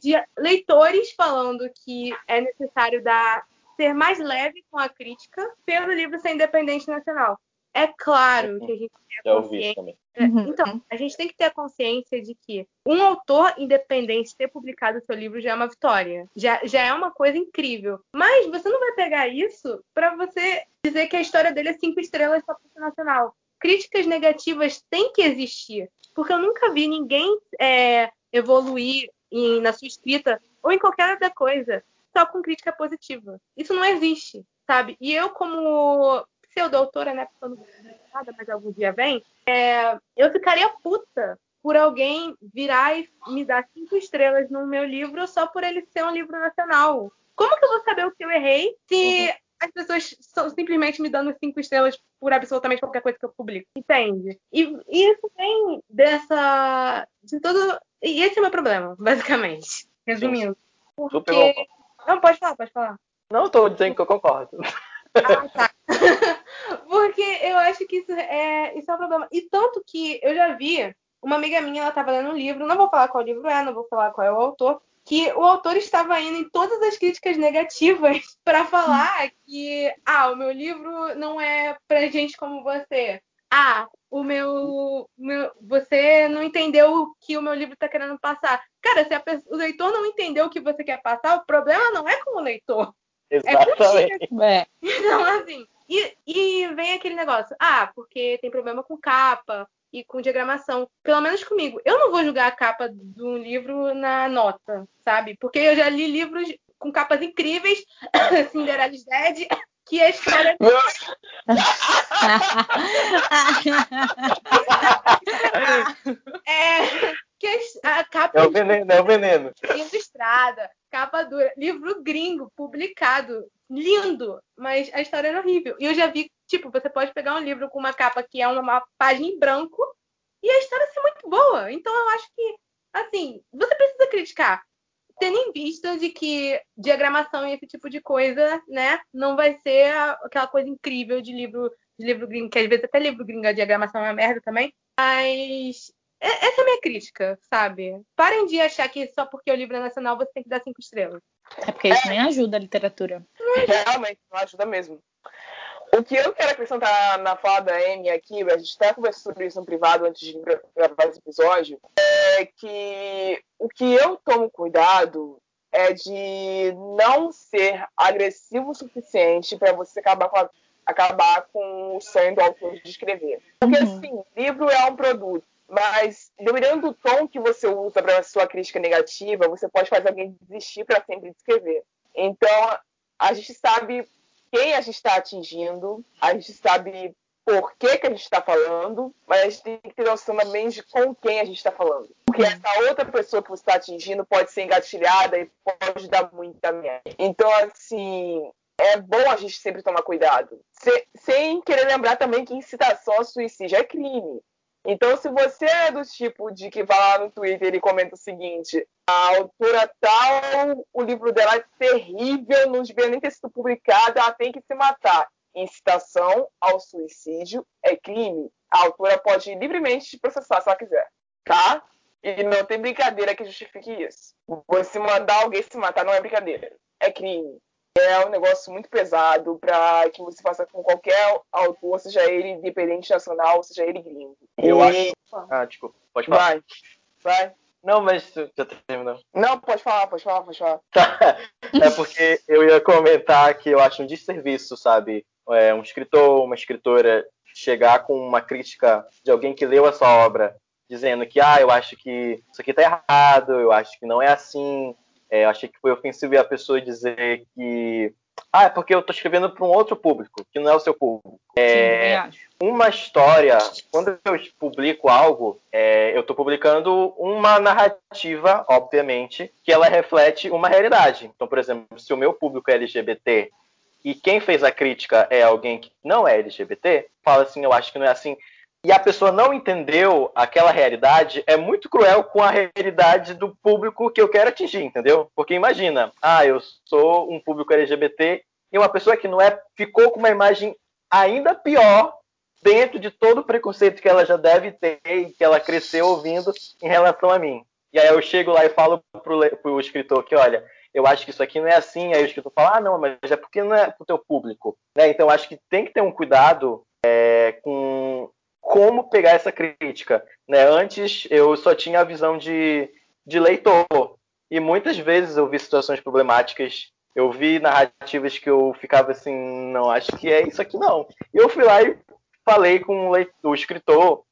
Speaker 4: de leitores falando que é necessário dar, ser mais leve com a crítica pelo livro ser independente nacional. É claro que a gente tem a consciência
Speaker 5: isso também.
Speaker 3: Uhum.
Speaker 4: Então, a gente tem que ter a consciência de que um autor independente ter publicado seu livro já é uma vitória. Já, já é uma coisa incrível. Mas você não vai pegar isso para você dizer que a história dele é cinco estrelas só pro nacional. Críticas negativas têm que existir. Porque eu nunca vi ninguém é, evoluir em- na sua escrita ou em qualquer outra coisa só com crítica positiva. Isso não existe, sabe? E eu, como pseudo-autora, né? Porque eu não sei nada, mas algum dia vem, é, eu ficaria puta por alguém virar e me dar cinco estrelas no meu livro só por ele ser um livro nacional. Como que eu vou saber o que eu errei se as pessoas estão simplesmente me dando cinco estrelas por absolutamente qualquer coisa que eu publico? Entende? E, e isso vem dessa. de todo. E esse é o meu problema, basicamente. Resumindo. Porque. Não, pode falar, pode falar.
Speaker 5: Não tô dizendo que eu concordo.
Speaker 4: Ah, tá. Porque eu acho que isso é, isso é um problema. E tanto que eu já vi uma amiga minha, ela estava lendo um livro, não vou falar qual livro é, não vou falar qual é o autor, que o autor estava indo em todas as críticas negativas para falar que, ah, o meu livro não é pra gente como você. Ah, o meu, meu você não entendeu o que o meu livro está querendo passar. Cara, se o leitor não entendeu o que você quer passar, o problema não é com o leitor.
Speaker 5: Exatamente.
Speaker 3: É.
Speaker 4: Então, assim, e, e vem aquele negócio, ah, porque tem problema com capa e com diagramação. Pelo menos comigo. Eu não vou julgar a capa de um livro na nota, sabe? Porque eu já li livros com capas incríveis, Cinderella's Dead, que a história. é, que a capa
Speaker 5: É o veneno, é o veneno.
Speaker 4: ilustrada, capa dura, livro gringo, publicado, lindo, mas a história era horrível. E eu já vi, tipo, você pode pegar um livro com uma capa que é uma, página em branco e a história ser muito boa. Então eu acho que, assim, você precisa criticar. Tendo em vista de que diagramação e esse tipo de coisa, né, não vai ser aquela coisa incrível de livro, de livro gringo, que às vezes até livro gringo a diagramação é uma merda também. Mas essa é a minha crítica, sabe? Parem de achar que só porque o livro é nacional você tem que dar cinco estrelas.
Speaker 3: É porque isso nem ajuda a literatura.
Speaker 1: Realmente, não ajuda mesmo. O que eu quero acrescentar na fala da Amy aqui, a gente até conversou sobre isso no privado antes de gra- gravar esse episódio, é que o que eu tomo cuidado é de não ser agressivo o suficiente para você acabar com, a- acabar com o sonho do autor de escrever. Porque,
Speaker 3: Uhum.
Speaker 1: assim, livro é um produto, mas dependendo do tom que você usa para sua crítica negativa, você pode fazer alguém desistir para sempre de escrever. Então, a gente sabe quem a gente está atingindo, a gente sabe por que, que a gente está falando, mas a gente tem que ter noção também de com quem a gente está falando. Porque essa outra pessoa que você está atingindo pode ser engatilhada e pode dar muita merda. Então, assim, é bom a gente sempre tomar cuidado. Se- sem querer lembrar também que incitação ao suicídio é crime. Então, se você é do tipo de que vai lá no Twitter e comenta o seguinte: a autora tal, o livro dela é terrível, não devia nem ter sido publicado, ela tem que se matar. Incitação ao suicídio é crime. A autora pode livremente te processar se ela quiser, tá? E não tem brincadeira que justifique isso. Você mandar alguém se matar não é brincadeira, é crime. É um negócio muito pesado para que você faça com qualquer autor, seja ele independente nacional, seja ele gringo.
Speaker 5: Eu
Speaker 1: E-
Speaker 5: Ah, desculpa. Pode falar.
Speaker 1: Vai, vai.
Speaker 5: Não, mas tu já terminou.
Speaker 1: Não, pode falar, pode falar, pode falar.
Speaker 5: Tá. É porque eu ia comentar que eu acho um desserviço, sabe? É, um escritor, uma escritora chegar com uma crítica de alguém que leu a sua obra, dizendo que, ah, eu acho que isso aqui tá errado, eu acho que não é assim, é, achei que foi ofensivo a pessoa dizer que, ah, é porque eu tô escrevendo para um outro público, que não é o seu público.
Speaker 3: Sim, também acho.
Speaker 5: uma história, quando eu publico algo, é, eu estou publicando uma narrativa, obviamente, que ela reflete uma realidade. Então, por exemplo, se o meu público é LGBT e quem fez a crítica é alguém que não é LGBT, fala assim, eu acho que não é assim. E a pessoa não entendeu aquela realidade, é muito cruel com a realidade do público que eu quero atingir, entendeu? Porque imagina, ah, eu sou um público LGBT e uma pessoa que não é ficou com uma imagem ainda pior dentro de todo o preconceito que ela já deve ter e que ela cresceu ouvindo em relação a mim. E aí eu chego lá e falo pro, pro escritor que, olha, eu acho que isso aqui não é assim. Aí o escritor fala, ah, não, mas é porque não é pro teu público. Né? Então acho que tem que ter um cuidado é, com como pegar essa crítica. Né? Antes eu só tinha a visão de, de leitor. E muitas vezes eu vi situações problemáticas. Eu vi narrativas que eu ficava assim, não, acho que é isso aqui não. E eu fui lá e falei com o, leit- o escritor,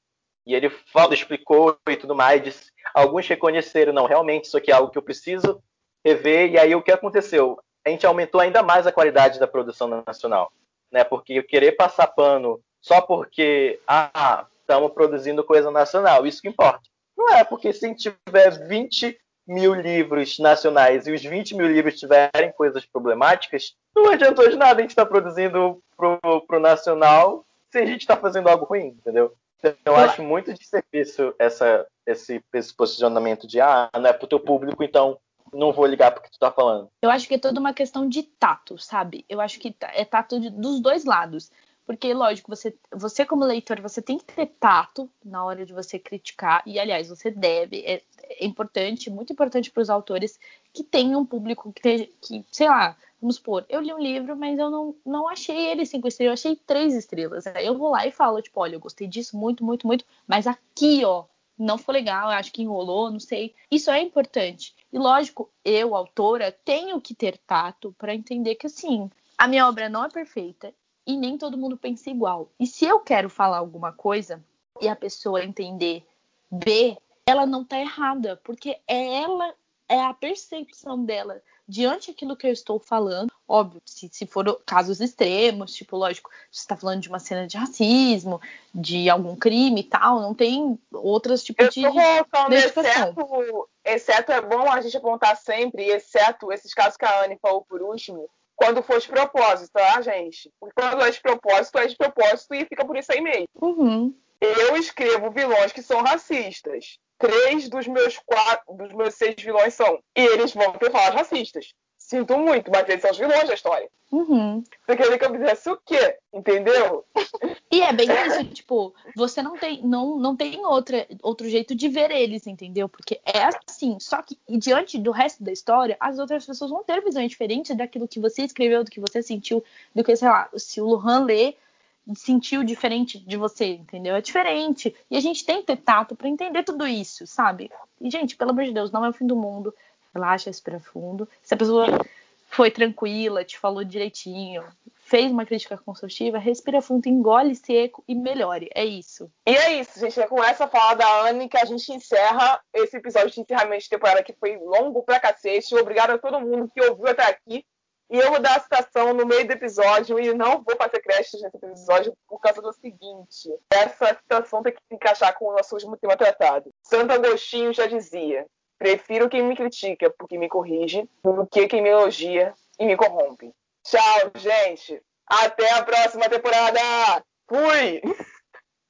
Speaker 5: e ele falou, explicou e tudo mais. Disse, alguns reconheceram, não, realmente isso aqui é algo que eu preciso rever. E aí o que aconteceu? A gente aumentou ainda mais a qualidade da produção nacional. Né? Porque querer passar pano só porque, ah, estamos produzindo coisa nacional, isso que importa. Não é, porque se tiver 20 mil livros nacionais e os 20 mil livros tiverem coisas problemáticas, não adiantou de nada a gente estar produzindo pro, pro nacional se a gente está fazendo algo ruim, entendeu? Então, eu acho muito de serviço essa, esse, esse posicionamento de ah, não é pro teu público, então não vou ligar porque tu tá falando.
Speaker 3: Eu acho que é toda uma questão de tato, sabe? Eu acho que é tato de- dos dois lados. Porque, lógico, você, você como leitor, você tem que ter tato na hora de você criticar. E, aliás, você deve. É, é importante, muito importante para os autores que tenham um público que, te- que, sei lá, vamos supor, eu li um livro, mas eu não, não achei ele cinco estrelas, eu achei três estrelas. Aí eu vou lá e falo, tipo, olha, eu gostei disso muito, muito, muito, mas aqui, ó, não ficou legal, acho que enrolou, não sei. Isso é importante. E lógico, eu, autora, tenho que ter tato para entender que assim, a minha obra não é perfeita e nem todo mundo pensa igual. E se eu quero falar alguma coisa e a pessoa entender B, ela não tá errada, porque é ela, é a percepção dela diante daquilo que eu estou falando, óbvio, se, se for casos extremos, tipo, lógico, você está falando de uma cena de racismo, de algum crime e tal, não tem outros tipos
Speaker 1: eu
Speaker 3: de.
Speaker 1: Exceto, exceto, é bom a gente apontar sempre, exceto esses casos que a Anne falou por último, quando for de propósito, tá, gente? Porque quando é de propósito, é de propósito e fica por isso aí mesmo.
Speaker 3: Uhum.
Speaker 1: Eu escrevo vilões que são racistas. Três dos meus quatro, dos meus seis vilões são. E eles vão ter falas racistas. Sinto muito, mas eles são os vilões da história.
Speaker 3: Uhum.
Speaker 1: Você queria que eu fizesse o quê? Entendeu?
Speaker 3: E é bem isso, tipo, você não tem, não, não tem outra, outro jeito de ver eles, entendeu? Porque é assim, só que diante do resto da história, as outras pessoas vão ter visões diferentes daquilo que você escreveu, do que você sentiu, do que, sei lá, se o Luhan lê, sentiu diferente de você, entendeu? É diferente. E a gente tem que ter tato pra entender tudo isso, sabe? E, gente, pelo amor de Deus, não é o fim do mundo. Relaxa, respira fundo. Se a pessoa foi tranquila, te falou direitinho, fez uma crítica construtiva, respira fundo, engole seco e melhore. É isso.
Speaker 1: E é isso, gente. É com essa fala da Anne que a gente encerra esse episódio de encerramento de temporada que foi longo pra cacete. Obrigada a todo mundo que ouviu até aqui. E eu vou dar a citação no meio do episódio e não vou fazer créditos nesse episódio por causa do seguinte: essa citação tem que se encaixar com o nosso último tema tratado. Santo Agostinho já dizia: prefiro quem me critica porque me corrige do que quem me elogia e me corrompe. Tchau, gente! Até a próxima temporada! Fui!